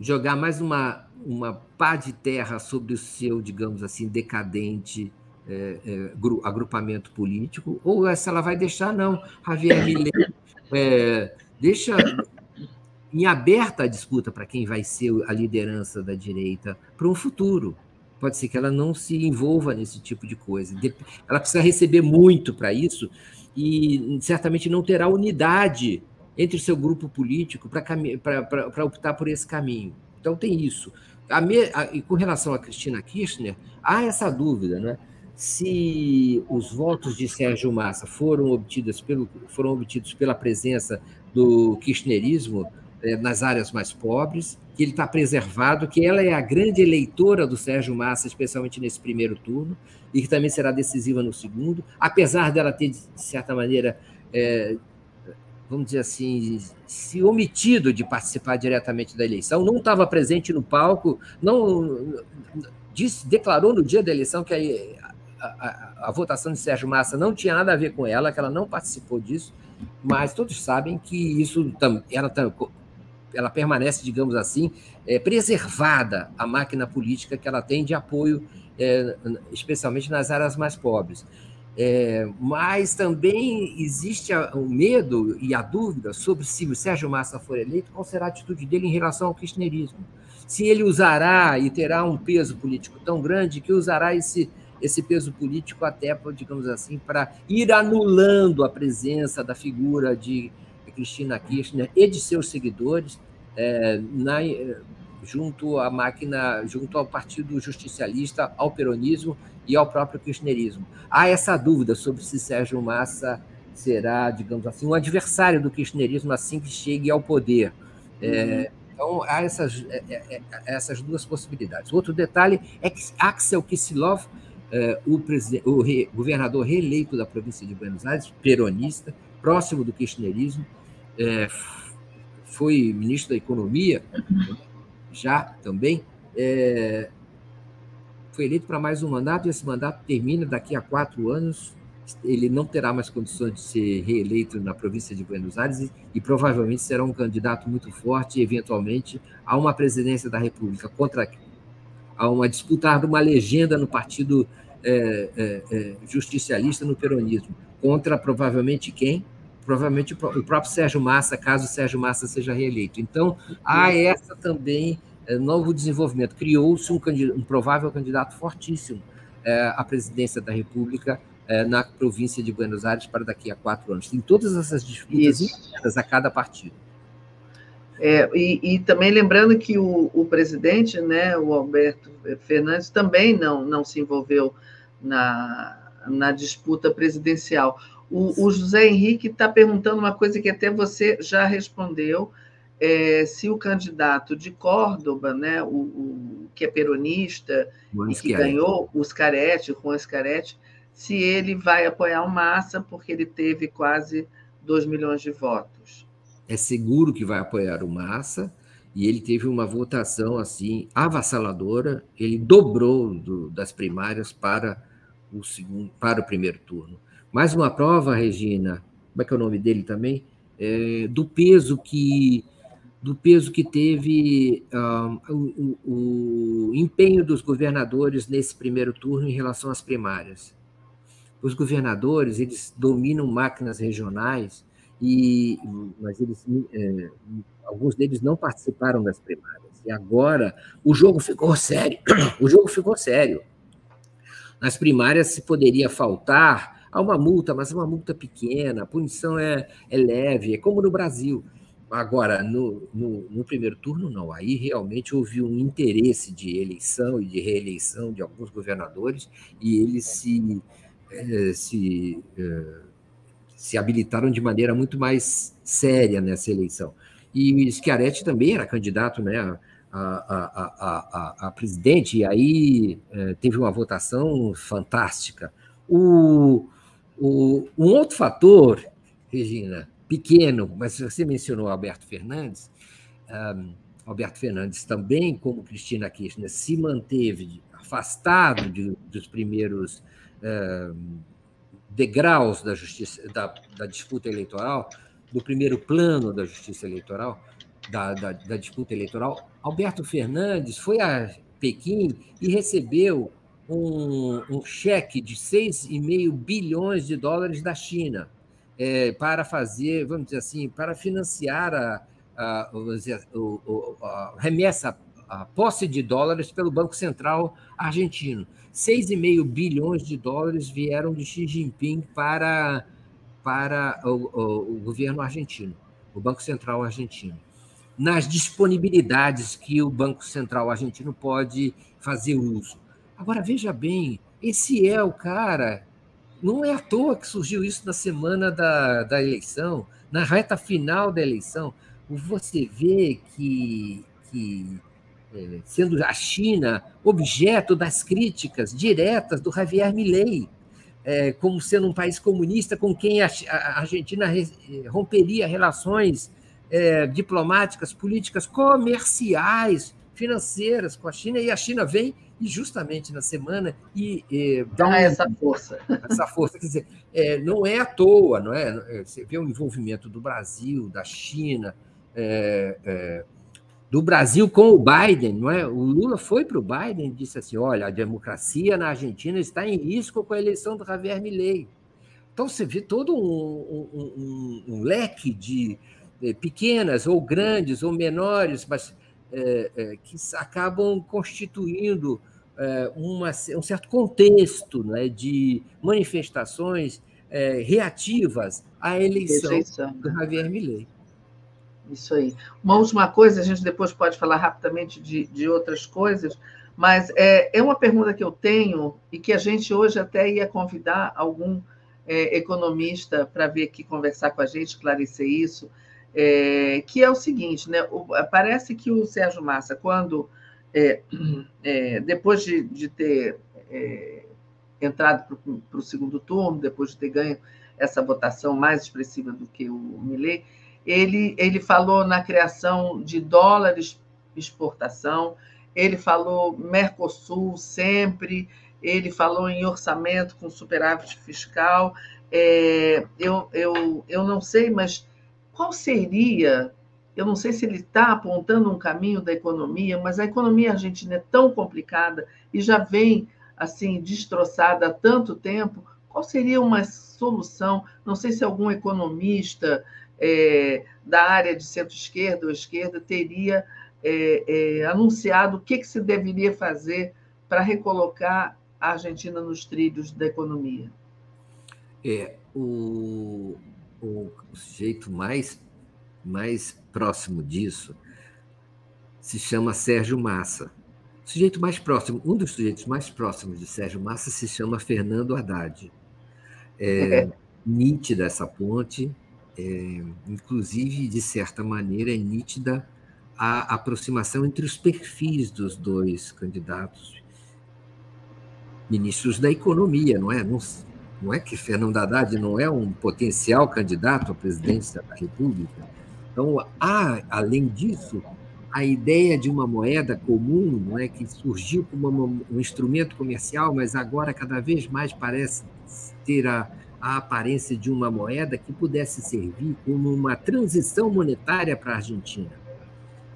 jogar mais uma, uma pá de terra sobre o seu, digamos assim, decadente é, é, agrupamento político, ou se ela vai deixar, não. Javier Milei é, deixa em aberta a disputa para quem vai ser a liderança da direita para um futuro. Pode ser que ela não se envolva nesse tipo de coisa. Ela precisa receber muito para isso e certamente não terá unidade entre o seu grupo político para optar por esse caminho. Então tem isso. A me, a, e com relação a Cristina Kirchner, há essa dúvida, né? Se os votos de Sérgio Massa foram obtidos, pelo, foram obtidos pela presença do kirchnerismo eh, nas áreas mais pobres, que ele está preservado, que ela é a grande eleitora do Sérgio Massa, especialmente nesse primeiro turno, e que também será decisiva no segundo, apesar dela ter, de certa maneira, eh, vamos dizer assim, se omitido de participar diretamente da eleição, não estava presente no palco, não disse, declarou no dia da eleição que a, a, votação de Sérgio Massa não tinha nada a ver com ela, que ela não participou disso, mas todos sabem que isso ela, ela permanece, digamos assim, é, preservada a máquina política que ela tem de apoio, é, especialmente nas áreas mais pobres. É, mas também existe o medo e a dúvida sobre se o Sérgio Massa for eleito, qual será a atitude dele em relação ao kirchnerismo. Se ele usará e terá um peso político tão grande que usará esse, esse peso político até, digamos assim, para ir anulando a presença da figura de Cristina Kirchner e de seus seguidores é, na, junto à máquina, junto ao Partido Justicialista, ao peronismo e ao próprio kirchnerismo. Há essa dúvida sobre se Sérgio Massa será, digamos assim, um adversário do kirchnerismo assim que chegue ao poder. É, então, há essas, é, é, é essas duas possibilidades. Outro detalhe é que Axel Kicillof eh, o, o re, governador reeleito da província de Buenos Aires, peronista, próximo do kirchnerismo, é, foi ministro da Economia, já também, é, foi eleito para mais um mandato, e esse mandato termina daqui a quatro anos. Ele não terá mais condições de ser reeleito na província de Buenos Aires e, e provavelmente será um candidato muito forte, eventualmente, a uma presidência da República contra a uma disputar uma legenda no partido é, é, é, justicialista no peronismo, contra provavelmente quem? Provavelmente o próprio Sérgio Massa, caso Sérgio Massa seja reeleito. Então, há essa também é, novo desenvolvimento. Criou-se um, um, provável candidato fortíssimo é, à presidência da República na província de Buenos Aires para daqui a quatro anos. Tem todas essas disputas a cada partido. É, e, e, também lembrando que o, o, presidente, né, o Alberto Fernandes, também não, não se envolveu na, na disputa presidencial. O, o José Henrique está perguntando uma coisa que até você já respondeu, é, se o candidato de Córdoba, né, o, o que é peronista e que ganhou, o o Juan Scaretti, se ele vai apoiar o Massa, porque ele teve quase 2 milhões de votos. É seguro que vai apoiar o Massa, e ele teve uma votação assim avassaladora, ele dobrou do, das primárias para o segundo, para o primeiro turno. Mais uma prova, Regina, como é que é o nome dele também? É, do peso que do peso que teve uh, o, o, empenho dos governadores nesse primeiro turno em relação às primárias. Os governadores eles dominam máquinas regionais e mas eles é, alguns deles não participaram das primárias e agora o jogo ficou sério. O jogo ficou sério. Nas primárias se poderia faltar a uma multa, mas uma multa pequena, a punição é, é leve, é como no Brasil. Agora, no, no, no, primeiro turno, não. Aí realmente houve um interesse de eleição e de reeleição de alguns governadores e eles se, eh, se, eh, se habilitaram de maneira muito mais séria nessa eleição. E Schiaretti também era candidato né, a, a, a, a presidente, e aí eh, teve uma votação fantástica. O, o, um outro fator, Regina, pequeno, mas você mencionou Alberto Fernandes, um, Alberto Fernandes também, como Cristina Kirchner, se manteve afastado de, dos primeiros um, degraus da, justiça, da, da, disputa eleitoral, do primeiro plano da justiça eleitoral, da, da, da disputa eleitoral. Alberto Fernandes foi a Pequim e recebeu um, um cheque de 6,5 bilhões de dólares da China é, para fazer, vamos dizer assim, para financiar a, a, a, a remessa, a posse de dólares pelo Banco Central argentino. 6,5 bilhões de dólares vieram de Xi Jinping para, para o, o, o governo argentino, o Banco Central argentino nas disponibilidades que o Banco Central argentino pode fazer uso. Agora, veja bem, esse é o cara não é à toa que surgiu isso na semana da, da eleição, na reta final da eleição. Você vê que, que é, sendo a China objeto das críticas diretas do Javier Milei, é, como sendo um país comunista com quem a, a Argentina romperia relações é, diplomáticas, políticas, comerciais, financeiras com a China, e a China vem e justamente na semana e, e dá um, essa força. Essa força, quer dizer, é, não é à toa, não é? Você vê o envolvimento do Brasil, da China, é, é, do Brasil com o Biden, não é? O Lula foi para o Biden e disse assim: olha, a democracia na Argentina está em risco com a eleição do Javier Milei. Então você vê todo um, um, um, um leque de pequenas ou grandes ou menores, mas é, é, que acabam constituindo uma, um certo contexto né, de manifestações é, reativas à eleição Rejeição, do? Javier Milei. Isso aí. Uma última coisa, a gente depois pode falar rapidamente de, de outras coisas, mas é, é uma pergunta que eu tenho e que a gente hoje até ia convidar algum é, economista para vir aqui conversar com a gente, esclarecer isso é, que é o seguinte, né? O, parece que o Sérgio Massa, quando é, é, depois de, de ter é, entrado para o segundo turno, depois de ter ganho essa votação mais expressiva do que o Millet, ele, ele falou na criação de dólares exportação, ele falou Mercosul sempre, ele falou em orçamento com superávit fiscal. É, eu, eu, eu não sei, mas qual seria? Eu não sei se ele está apontando um caminho da economia, mas a economia argentina é tão complicada e já vem assim destroçada há tanto tempo. Qual seria uma solução? Não sei se algum economista é, da área de centro-esquerda ou esquerda teria é, é, anunciado o que, que se deveria fazer para recolocar a Argentina nos trilhos da economia? É, o, o sujeito mais, mais próximo disso se chama Sérgio Massa. O sujeito mais próximo, um dos sujeitos mais próximos de Sérgio Massa se chama Fernando Haddad. É nítida essa ponte, é, inclusive, de certa maneira, é nítida a aproximação entre os perfis dos dois candidatos ministros da economia, não é? Não, não é que Fernando Haddad não é um potencial candidato à presidência da República. Então, há, além disso, a ideia de uma moeda comum, não é que surgiu como um instrumento comercial, mas agora cada vez mais parece ter a, a aparência de uma moeda que pudesse servir como uma transição monetária para a Argentina,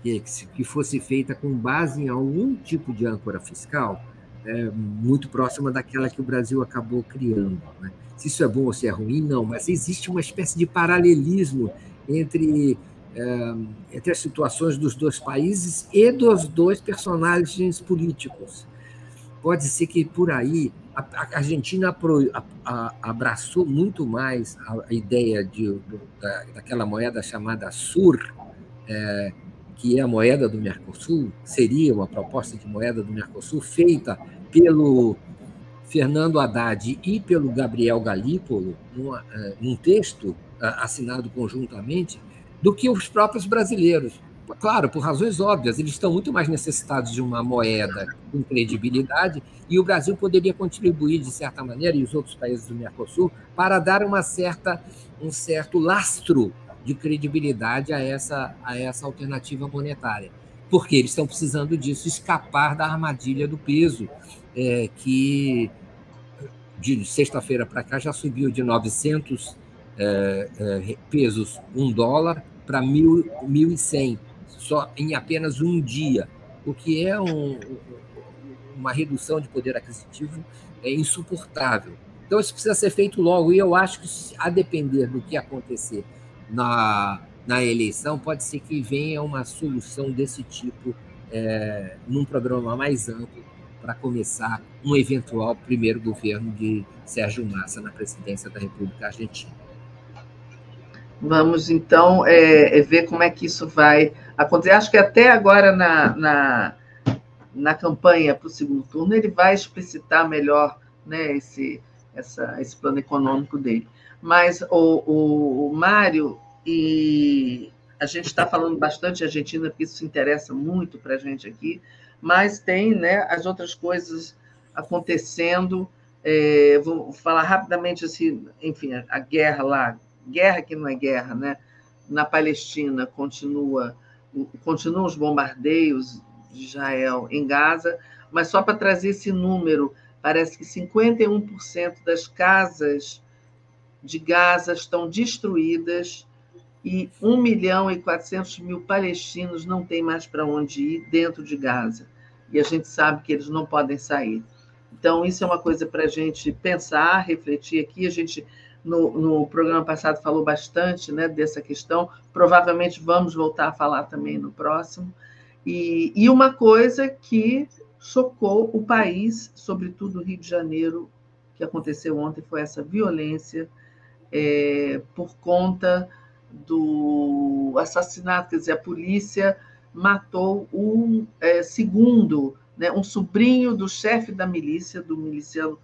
que, que fosse feita com base em algum tipo de âncora fiscal é, muito próxima daquela que o Brasil acabou criando. Né? Se isso é bom ou se é ruim, não, mas existe uma espécie de paralelismo entre é, entre as situações dos dois países e dos dois personagens políticos. Pode ser que por aí a Argentina abraçou muito mais a ideia de, daquela moeda chamada SUR, é, que é a moeda do Mercosul, seria uma proposta de moeda do Mercosul feita pelo Fernando Haddad e pelo Gabriel Galípolo, num, é, num texto assinado conjuntamente, do que os próprios brasileiros. Claro, por razões óbvias, eles estão muito mais necessitados de uma moeda com credibilidade e o Brasil poderia contribuir, de certa maneira, e os outros países do Mercosul, para dar uma certa, um certo lastro de credibilidade a essa, a essa alternativa monetária. Porque eles estão precisando disso, escapar da armadilha do peso, é, que de sexta-feira para cá já subiu de 900 é, é, pesos um dólar para 1.100, só em apenas um dia, o que é um, uma redução de poder aquisitivo é insuportável. Então, isso precisa ser feito logo, e eu acho que, a depender do que acontecer na, na eleição, pode ser que venha uma solução desse tipo é, num programa mais amplo para começar um eventual primeiro governo de Sérgio Massa na presidência da República Argentina. Vamos, então, é, é, ver como é que isso vai acontecer. Acho que até agora, na, na, na campanha para o segundo turno, ele vai explicitar melhor né, esse, essa, esse plano econômico dele. Mas o, o, o Mário, e a gente está falando bastante de Argentina, porque isso interessa muito para a gente aqui, mas tem né, as outras coisas acontecendo. É, vou falar rapidamente assim, enfim, a, a guerra lá, guerra que não é guerra, né? Na Palestina continua continuam os bombardeios de Israel em Gaza, mas só para trazer esse número, parece que 51% das casas de Gaza estão destruídas e 1 milhão e 400 mil palestinos não têm mais para onde ir dentro de Gaza. E a gente sabe que eles não podem sair. Então, isso é uma coisa para a gente pensar, refletir aqui. A gente no, no programa passado falou bastante né, dessa questão, provavelmente vamos voltar a falar também no próximo. E, e uma coisa que chocou o país, sobretudo o Rio de Janeiro, que aconteceu ontem, foi essa violência é, por conta do assassinato, quer dizer, a polícia matou um é, segundo, né, um sobrinho do chefe da milícia, do miliciano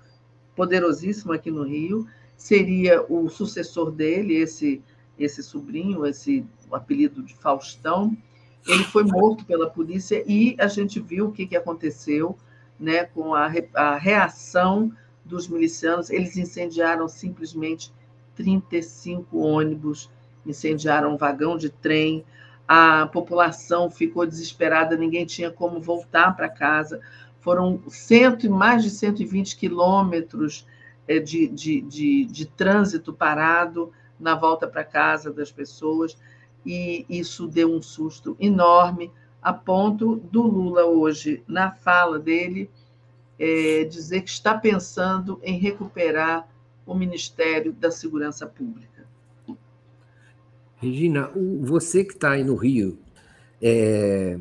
poderosíssimo aqui no Rio, seria o sucessor dele, esse esse sobrinho, esse apelido de Faustão, ele foi morto pela polícia e a gente viu o que, que aconteceu né, com a, a reação dos milicianos. Eles incendiaram simplesmente 35 ônibus, incendiaram um vagão de trem, a população ficou desesperada, ninguém tinha como voltar para casa. Foram cento, mais de 120 quilômetros é, de, de, de, de trânsito parado na volta para casa das pessoas, e isso deu um susto enorme, a ponto do Lula hoje, na fala dele, é, dizer que está pensando em recuperar o Ministério da Segurança Pública. Regina, você que está aí no Rio, é,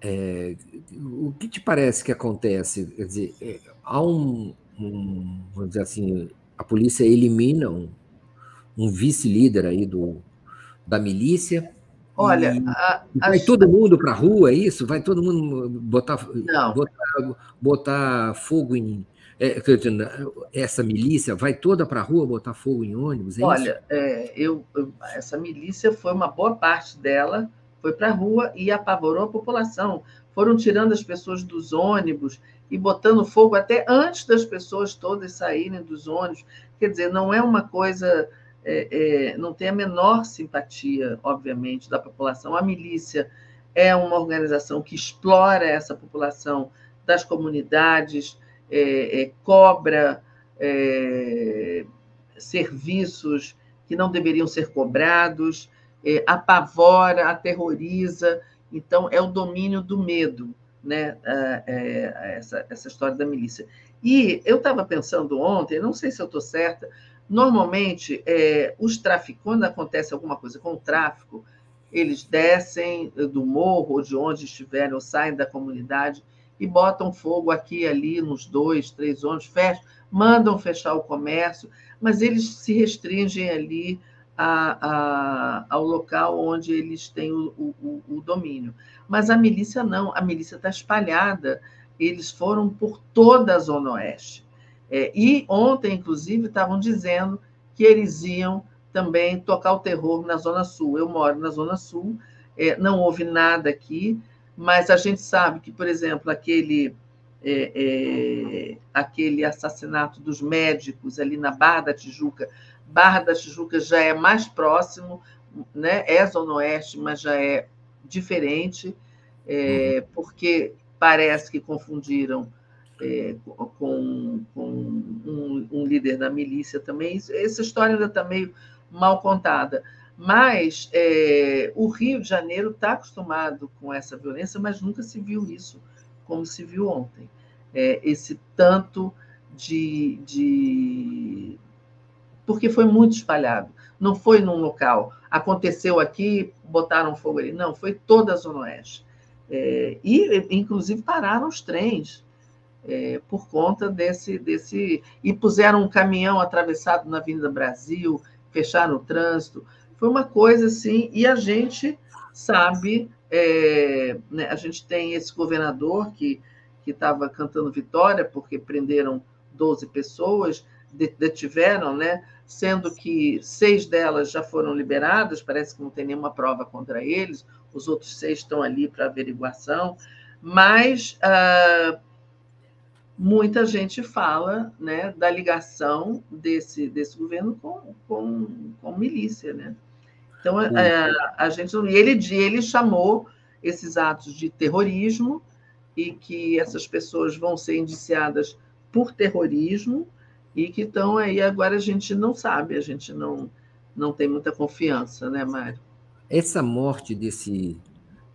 é, o que te parece que acontece? Quer dizer, é, há um, um, vamos dizer assim, a polícia elimina um, um vice-líder aí do, da milícia. Olha, e, a, vai a... todo mundo para a rua, é isso? Vai todo mundo botar, botar, botar fogo em, é, essa milícia vai toda para a rua botar fogo em ônibus? É Olha, é, eu, eu, essa milícia foi uma boa parte dela foi para a rua e apavorou a população. Foram tirando as pessoas dos ônibus e botando fogo até antes das pessoas todas saírem dos ônibus. Quer dizer, não é uma coisa. É, é, não tem a menor simpatia, obviamente, da população. A milícia é uma organização que explora essa população das comunidades, é, é cobra é, serviços que não deveriam ser cobrados, é, apavora, aterroriza. Então, é o domínio do medo, né? É, essa, essa história da milícia. E eu estava pensando ontem, não sei se eu estou certa, normalmente, é, os traficantes, quando acontece alguma coisa com o tráfico, eles descem do morro ou de onde estiverem, ou saem da comunidade e botam fogo aqui e ali nos dois, três ônibus, fecham, mandam fechar o comércio, mas eles se restringem ali a, a, ao local onde eles têm o, o, o domínio. Mas a milícia não, a milícia está espalhada, eles foram por toda a Zona Oeste. É, e ontem, inclusive, estavam dizendo que eles iam também tocar o terror na Zona Sul. Eu moro na Zona Sul, é, não houve nada aqui, mas a gente sabe que, por exemplo, aquele, é, é aquele assassinato dos médicos ali na Barra da Tijuca Barra da Tijuca já é mais próximo, né? é Zona Oeste, mas já é diferente, é, uhum. porque parece que confundiram é, com, com um, um, líder da milícia também. Essa história ainda está meio mal contada. Mas é, o Rio de Janeiro está acostumado com essa violência, mas nunca se viu isso como se viu ontem. É, esse tanto de, de porque foi muito espalhado. Não foi num local. Aconteceu aqui, botaram fogo ali. Não, foi toda a Zona Oeste. É, e, inclusive, pararam os trens é, por conta desse, desse. E puseram um caminhão atravessado na Avenida Brasil, fecharam o trânsito. Foi uma coisa assim. E a gente sabe, é, né, a gente tem esse governador que estava cantando vitória porque prenderam 12 pessoas, detiveram, né? sendo que seis delas já foram liberadas, parece que não tem nenhuma prova contra eles, os outros seis estão ali para averiguação, mas ah, muita gente fala né, da ligação desse, desse governo com, com, com milícia. Né? Então, a, a gente. Ele, ele chamou esses atos de terrorismo e que essas pessoas vão ser indiciadas por terrorismo e que estão aí agora a gente não sabe, a gente não, não tem muita confiança, né, Mário? Essa morte desse,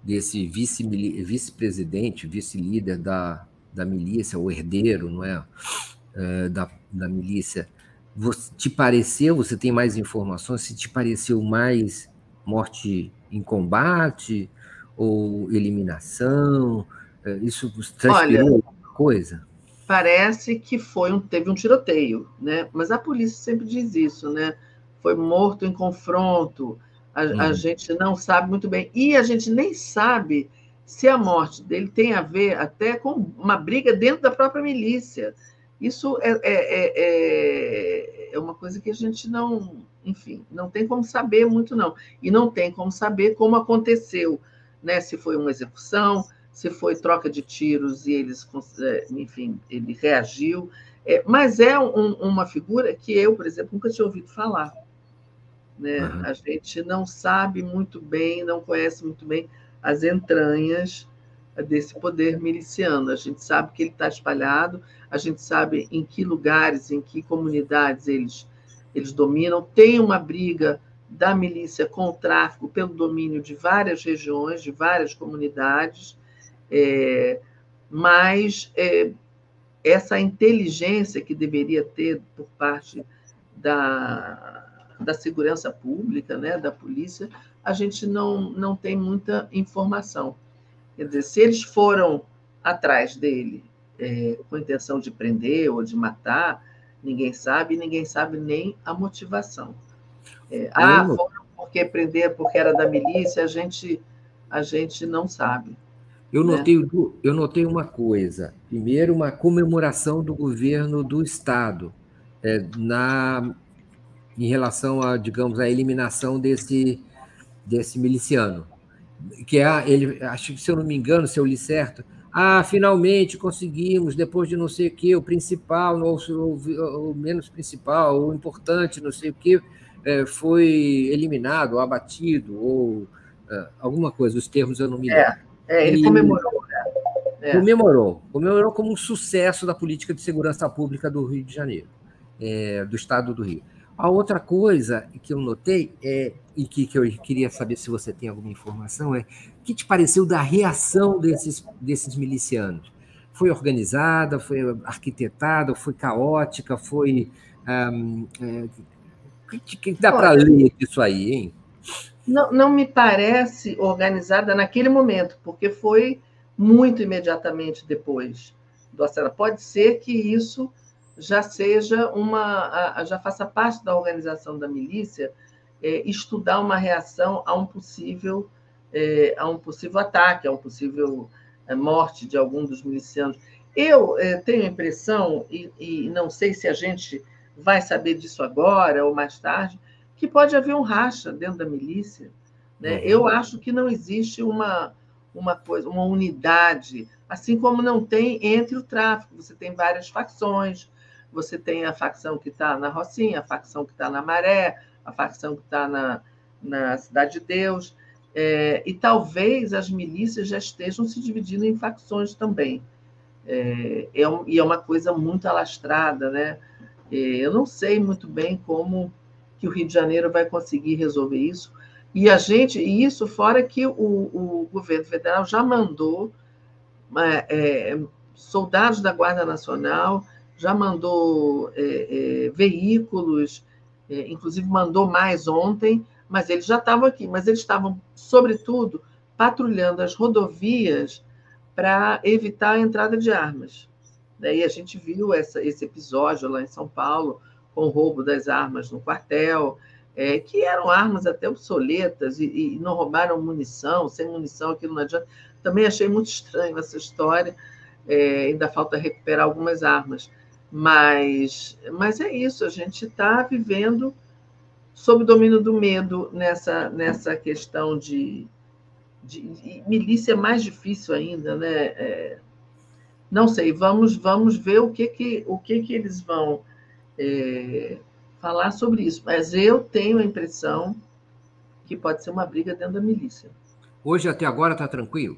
desse vice-presidente, vice-líder da, da milícia, o herdeiro, não é? é da, da milícia, você, te pareceu, você tem mais informações, se te pareceu mais morte em combate ou eliminação? É, isso transpirou Olha, alguma coisa? parece que foi um, teve um tiroteio, né? Mas a polícia sempre diz isso, né? Foi morto em confronto. A, a uhum. gente não sabe muito bem. E a gente nem sabe se a morte dele tem a ver até com uma briga dentro da própria milícia. Isso é, é, é, é, é uma coisa que a gente não, enfim, não tem como saber muito, não. E não tem como saber como aconteceu, né? Se foi uma execução, se foi troca de tiros e eles, é, enfim, ele reagiu. É, mas é um, uma figura que eu, por exemplo, nunca tinha ouvido falar. Né? Uhum. A gente não sabe muito bem, não conhece muito bem as entranhas desse poder miliciano. A gente sabe que ele está espalhado, a gente sabe em que lugares, em que comunidades eles, eles dominam. Tem uma briga da milícia com o tráfico pelo domínio de várias regiões, de várias comunidades. É, mas é, essa inteligência que deveria ter por parte da, da segurança pública, né, da polícia, a gente não, não tem muita informação. Quer dizer, se eles foram atrás dele é, com a intenção de prender ou de matar, ninguém sabe, e ninguém sabe nem a motivação. É, ah, foram porque prender porque era da milícia, a gente, a gente não sabe. Eu né? notei, eu notei uma coisa. Primeiro, uma comemoração do governo do Estado é, na, em relação a, digamos, a eliminação desse, desse miliciano. Que é, ele, acho que, se eu não me engano, se eu li certo, ah, finalmente conseguimos, depois de não sei o que, o principal, ou, o menos principal, o importante, não sei o que, é, foi eliminado, ou abatido, ou é, alguma coisa, os termos eu não me lembro. É, é ele e, comemorou. Né? É. Comemorou. Comemorou como um sucesso da política de segurança pública do Rio de Janeiro, é, do estado do Rio. A outra coisa que eu notei, é, e que, que eu queria saber se você tem alguma informação, é o que te pareceu da reação desses, desses milicianos? Foi organizada, foi arquitetada, foi caótica, foi. Um, é, o que, que dá para ler disso aí, hein? Não, não me parece organizada naquele momento, porque foi muito imediatamente depois do assassinato. Pode ser que isso já seja uma, já faça parte da organização da milícia é, estudar uma reação a um possível é, a um possível ataque, a um possível é, morte de algum dos milicianos. Eu é, tenho a impressão e, e não sei se a gente vai saber disso agora ou mais tarde que pode haver um racha dentro da milícia. Né? Uhum. Eu acho que não existe uma uma coisa, uma unidade, assim como não tem entre o tráfico. Você tem várias facções, você tem a facção que está na Rocinha, a facção que está na Maré, a facção que está na, na Cidade de Deus, é, e talvez as milícias já estejam se dividindo em facções também. É, é um, e é uma coisa muito alastrada, né? É, eu não sei muito bem como que o Rio de Janeiro vai conseguir resolver isso. E a gente, e isso fora que o, o governo federal já mandou é, é soldados da Guarda Nacional já mandou é, é, veículos, é, inclusive mandou mais ontem, mas eles já estavam aqui, mas eles estavam, sobretudo, patrulhando as rodovias para evitar a entrada de armas. E a gente viu essa, esse episódio lá em São Paulo, com o roubo das armas no quartel, é, que eram armas até obsoletas e, e, não roubaram munição, sem munição, aquilo não adianta. Também achei muito estranho essa história, é, ainda falta recuperar algumas armas. Mas, mas é isso, a gente está vivendo sob o domínio do medo nessa, nessa questão de, de milícia é mais difícil ainda, né? É, não sei, vamos vamos ver o que que o que que eles vão é, falar sobre isso. Mas eu tenho a impressão que pode ser uma briga dentro da milícia. Hoje até agora está tranquilo.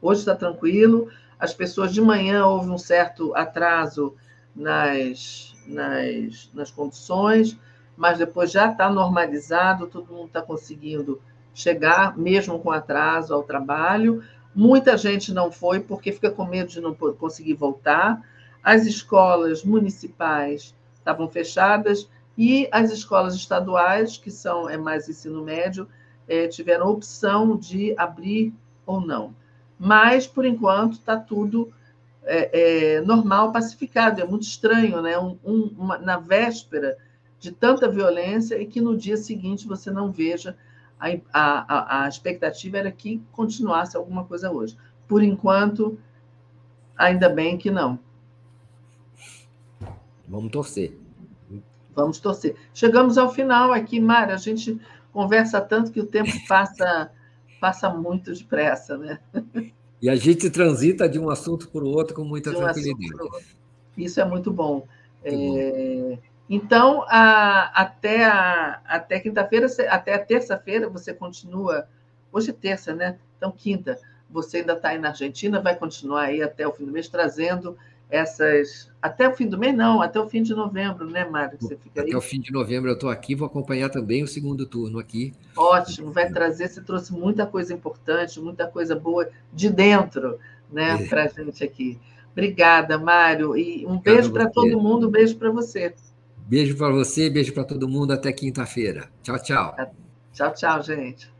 Hoje está tranquilo. As pessoas de manhã houve um certo atraso nas, nas, nas condições, mas depois já está normalizado, todo mundo está conseguindo chegar, mesmo com atraso, ao trabalho. Muita gente não foi porque fica com medo de não conseguir voltar. As escolas municipais estavam fechadas e as escolas estaduais, que são é mais ensino médio, é, tiveram opção de abrir ou não. Mas, por enquanto, está tudo é, é, normal, pacificado. É muito estranho, né? Um, um, uma, na véspera de tanta violência e que no dia seguinte você não veja. A, a, a expectativa era que continuasse alguma coisa hoje. Por enquanto, ainda bem que não. Vamos torcer. Vamos torcer. Chegamos ao final aqui, Mara. A gente conversa tanto que o tempo passa, passa muito depressa, né? E a gente transita de um assunto para o outro com muita um tranquilidade. Isso é muito bom. É... Então, a, até, a, até quinta-feira, até a terça-feira, você continua. Hoje é terça, né? Então, quinta, você ainda está aí na Argentina, vai continuar aí até o fim do mês, trazendo essas. Até o fim do mês, não, até o fim de novembro, né, Mário? Você fica até aí? o fim de novembro eu estou aqui, vou acompanhar também o segundo turno aqui. Ótimo, vai trazer, você trouxe muita coisa importante, muita coisa boa de dentro, né, é. para a gente aqui. Obrigada, Mário. E um beijo para todo mundo, um beijo para você. Beijo para você, beijo para todo mundo. Até quinta-feira. Tchau, tchau. Tchau, tchau, gente.